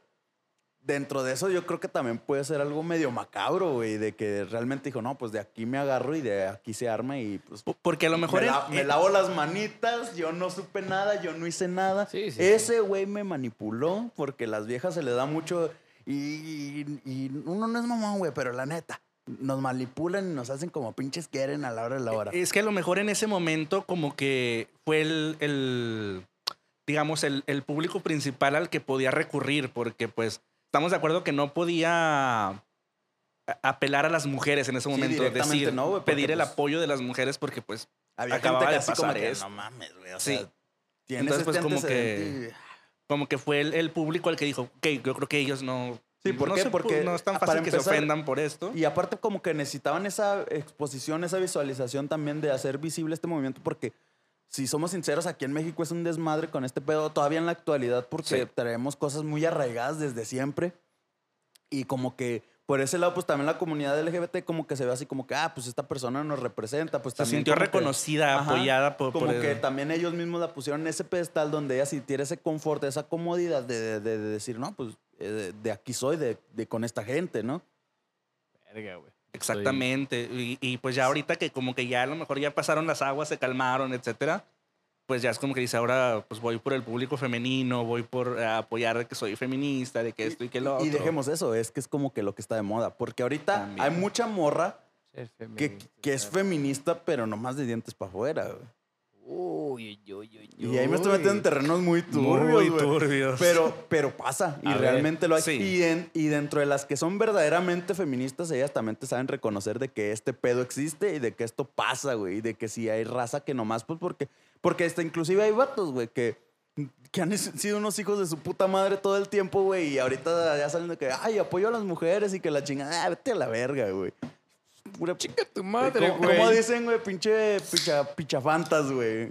dentro de eso yo creo que también puede ser algo medio macabro, güey, de que realmente dijo, no, pues de aquí me agarro y de aquí se arma y pues Porque a lo mejor... me, la- me lavo las manitas, yo no supe nada, yo no hice nada. Sí, sí, Ese güey me manipuló porque las viejas se le da mucho y, y uno no es mamón, güey, pero la neta, nos manipulan y nos hacen como pinches quieren a la hora de la hora. Es que a lo mejor en ese momento como que fue el, el, digamos, el, el público principal al que podía recurrir, porque pues estamos de acuerdo que no podía a- apelar a las mujeres en ese Sí, momento, directamente decir, no, pedir el pues, apoyo de las mujeres porque pues Había acababa gente que de así como pasar que, eso. no mames, güey, o Sí. sea, Entonces, pues, este como y- como que fue el, el público al que dijo, ok, yo creo que ellos no... Sí, ¿por no qué? se pu- Porque, no es tan fácil que se ofendan por esto. Y aparte como que necesitaban esa exposición, esa visualización también de hacer visible este movimiento porque si somos sinceros, aquí en México es un desmadre con este pedo todavía en la actualidad porque Sí. traemos cosas muy arraigadas desde siempre y como que por ese lado pues también la comunidad LGBT como que se ve así como que ah pues esta persona nos representa pues se también sintió que- reconocida, Ajá, apoyada por... como por que también ellos mismos la pusieron en ese pedestal donde ella sintiera ese confort, esa comodidad de, de- de decir, no, pues eh, de, aquí soy, de con esta gente, ¿no? Verga, güey. Exactamente. Y, y, pues ya ahorita que como que ya a lo mejor ya pasaron las aguas, se calmaron, etcétera, pues ya es como que dice, ahora pues voy por el público femenino, voy por eh, apoyar de que soy feminista, de que esto y que lo otro. Y dejemos eso, es que es como que lo que está de moda. Porque ahorita También. hay mucha morra que, que es feminista, pero no más de dientes para afuera. güey. Uy, uy, uy, uy, Y ahí me estoy metiendo en terrenos muy turbios. Muy turbios. Pero, pero pasa, y A ver, realmente lo hay. sí. Y, en- y dentro de las que son verdaderamente feministas, ellas también te saben reconocer de que este pedo existe y de que esto pasa, güey. Y de que si hay raza que nomás, pues porque. Porque hasta inclusive hay vatos, güey, que, que han sido unos hijos de su puta madre todo el tiempo, güey. Y ahorita ya salen de que, ay, apoyo a las mujeres y que la chingada, ah, vete a la verga, güey. Pura... Chica tu madre, ¿Cómo, güey. cómo dicen, güey? Pinche picha, pichafantas, güey.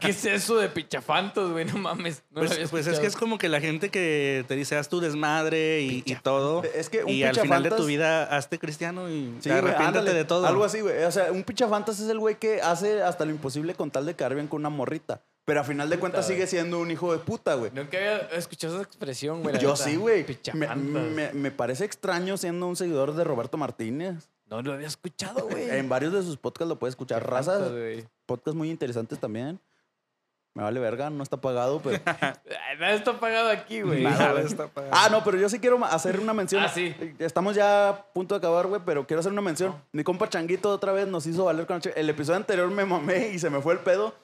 ¿Qué es eso de pichafantos, güey? No mames. No Pues, pues es que es como que la gente que te dice haz tu desmadre y, y todo. Es que un y al final de tu pichafantas- vida hazte cristiano y Sí, arrepiéntate de todo. Algo así, güey. O sea, un pichafantas es el güey que hace hasta lo imposible con tal de quedar bien con una morrita. Pero a final de cuentas sigue siendo un hijo de puta, güey. Nunca había escuchado esa expresión, güey. Yo sí, güey. Me, Pichafantas. me- me parece extraño siendo un seguidor de Roberto Martínez. No lo había escuchado, güey. En varios de sus podcasts lo puedes escuchar. Pichafantas, Raza, güey. podcasts muy interesantes también. Me vale verga, no está pagado, pero... Nada está pagado aquí, güey. Nada está pagado. Ah, no, pero yo sí quiero hacer una mención. Ah, sí. Estamos ya a punto de acabar, güey, pero quiero hacer una mención. Mi compa Changuito otra vez nos hizo valer con El episodio anterior me mamé y se me fue el pedo.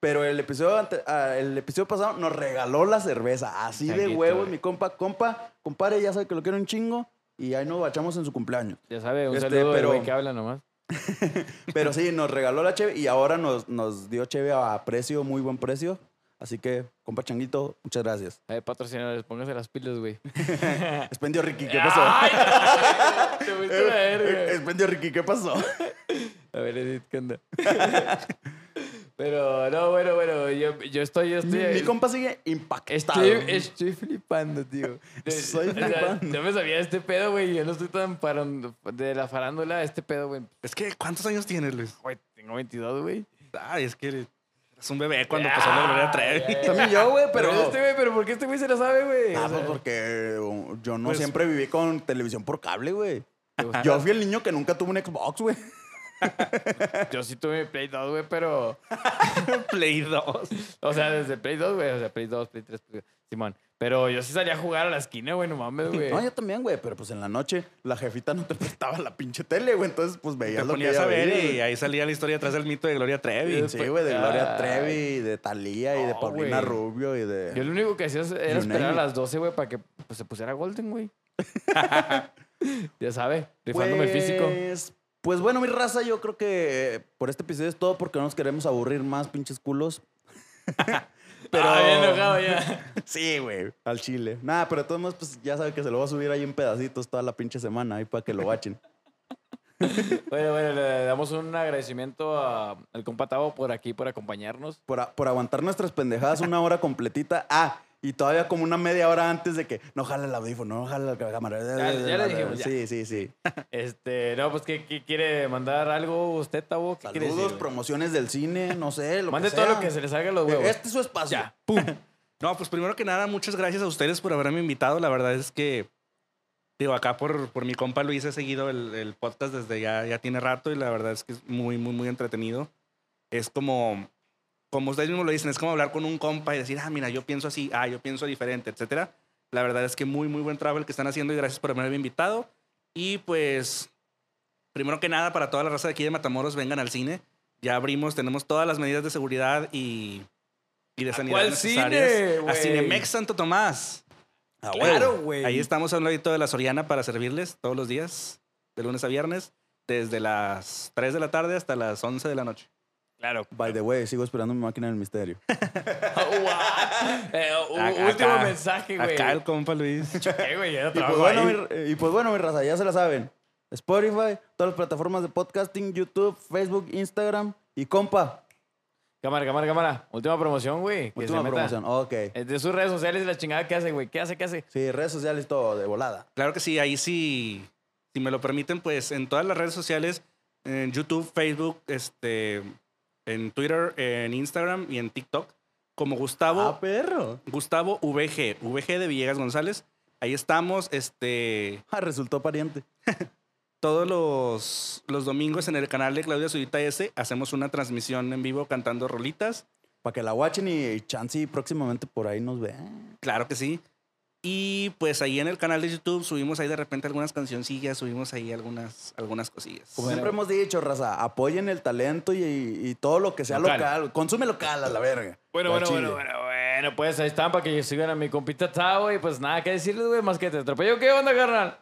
Pero el episodio, ante- ah, el episodio pasado nos regaló la cerveza. Así de güey. mi compa. Compa, compadre, ya sabe que lo quiero un chingo. Y ahí nos bachamos en su cumpleaños. Ya sabe, un Este, saludo pero- güey que habla nomás. Pero sí, nos regaló la cheve y ahora nos, nos dio cheve a precio, muy buen precio. Así que, compa Changuito, muchas gracias. Ay, patrocinadores, póngase las pilas, güey. Expendio Ricky, ¿qué pasó? Ay, güey, te fuiste a la verga. Expendio Ricky, ¿qué pasó? A ver, Edith, ¿qué onda? Pero, no, bueno, bueno, yo, yo estoy, yo estoy... Mi, mi compa sigue impactado. Estoy, estoy flipando, tío. Sea, flipando. Yo me sabía este pedo, güey. Yo no estoy tan parando de la farándula. Este pedo, güey. Es que, ¿cuántos años tienes, Luis? Güey, tengo 22, güey. Ay, es que eres un bebé cuando pasó la Gloria Trevi. También yo, güey, pero... Pero este, güey, pero ¿por qué este güey se la sabe, güey? Ah, O sea, pues porque yo no Pues- siempre viví con televisión por cable, güey. Yo fui el niño que nunca tuvo un Xbox, güey. Yo sí tuve Play 2, güey, pero... Play 2. O sea, desde Play 2, güey. O sea, Play 2, Play 3, Play... Simón. Pero yo sí salía a jugar a la esquina, güey. No mames, güey. No, yo también, güey, pero pues en la noche la jefita no te prestaba la pinche tele, güey. Entonces, pues veías Te lo que ponías ella a ver y ahí salía la historia detrás del mito de Gloria Trevi. Sí, güey, de Gloria. Trevi, de Talía y de Paulina güey. Rubio y de... Yo lo único que hacía era esperar a las 12, güey, para que pues, se pusiera Golden, güey. ya sabe, rifándome el físico. Pues, bueno, mi raza, yo creo que por este episodio es todo porque no nos queremos aburrir más, pinches culos. Pero... Ah, bien enojado ya. Sí, güey, al chile. Nada, pero de todos modos, pues ya sabe que se lo va a subir ahí en pedacitos toda la pinche semana ahí para que lo bachen. Bueno, bueno, le damos un agradecimiento a- al compa Tavo por aquí, por acompañarnos. Por, a- por aguantar nuestras pendejadas una hora completita. Ah, y todavía como una media hora antes de que no jale el audífono, no jale la cámara. Ya- ya le dijimos, ya. Sí, sí, sí. Este, no, pues, ¿qué, qué quiere mandar algo usted, Tavo? ¿Qué Saludos, decir? promociones del cine, no sé, lo Mande que todo lo que se le salga a los huevos. Este es su espacio. Ya, pum. No, pues primero que nada, muchas gracias a ustedes por haberme invitado. La verdad es que, digo, acá por, por mi compa Luis he seguido el, el podcast desde ya, ya tiene rato y la verdad es que es muy, muy, muy entretenido. Es como, como ustedes mismos lo dicen, es como hablar con un compa y decir, ah, mira, yo pienso así, ah, yo pienso diferente, etcétera. La verdad es que muy, muy buen trabajo el que están haciendo y gracias por haberme invitado. Y pues, primero que nada, para toda la raza de aquí de Matamoros, vengan al cine. Ya abrimos, tenemos todas las medidas de seguridad y, y de sanidad cuál necesarias. cine, a? Cinemex Santo Tomás. Ah, Claro, güey. Ahí estamos a un ladito de la Soriana para servirles todos los días, de lunes a viernes, desde las 3 de la tarde hasta las 11 de la noche. Claro. By the way, sigo esperando mi máquina del misterio. Eh, u- Acá- último mensaje, güey. Acá el compa Luis. Eh, güey, ya no Y pues, trabajo bueno, ahí. mi, y pues bueno, mi raza, ya se la saben. Spotify, todas las plataformas de podcasting, YouTube, Facebook, Instagram y compa. Cámara, cámara, cámara. Última promoción, güey. que Última se meta. promoción. Ok. De sus redes sociales y la chingada que hace, güey. ¿Qué hace, qué hace? Sí, redes sociales, todo de volada. Claro que sí, ahí sí, si me lo permiten, pues en todas las redes sociales, en YouTube, Facebook, este, en Twitter, en Instagram y en TikTok, como Gustavo, Ah, perro. Gustavo VG, VG de Villegas González. Ahí estamos, este, Ah, resultó pariente. todos los, los domingos en el canal de Claudia Zurita S hacemos una transmisión en vivo cantando rolitas. Para que la watchen y Chansey próximamente por ahí nos vean. Claro que sí. Y pues ahí en el canal de YouTube subimos ahí de repente algunas cancioncillas, subimos ahí algunas, algunas cosillas. Como siempre hemos dicho, raza, apoyen el talento y, y todo lo que sea Local. local. Consume local a la verga. Bueno, bueno, Chile. bueno, bueno, bueno. Pues ahí están para que sigan a mi compita Tavo. Y pues nada que decirles, güey, más que te atropello. ¿Qué onda, carnal?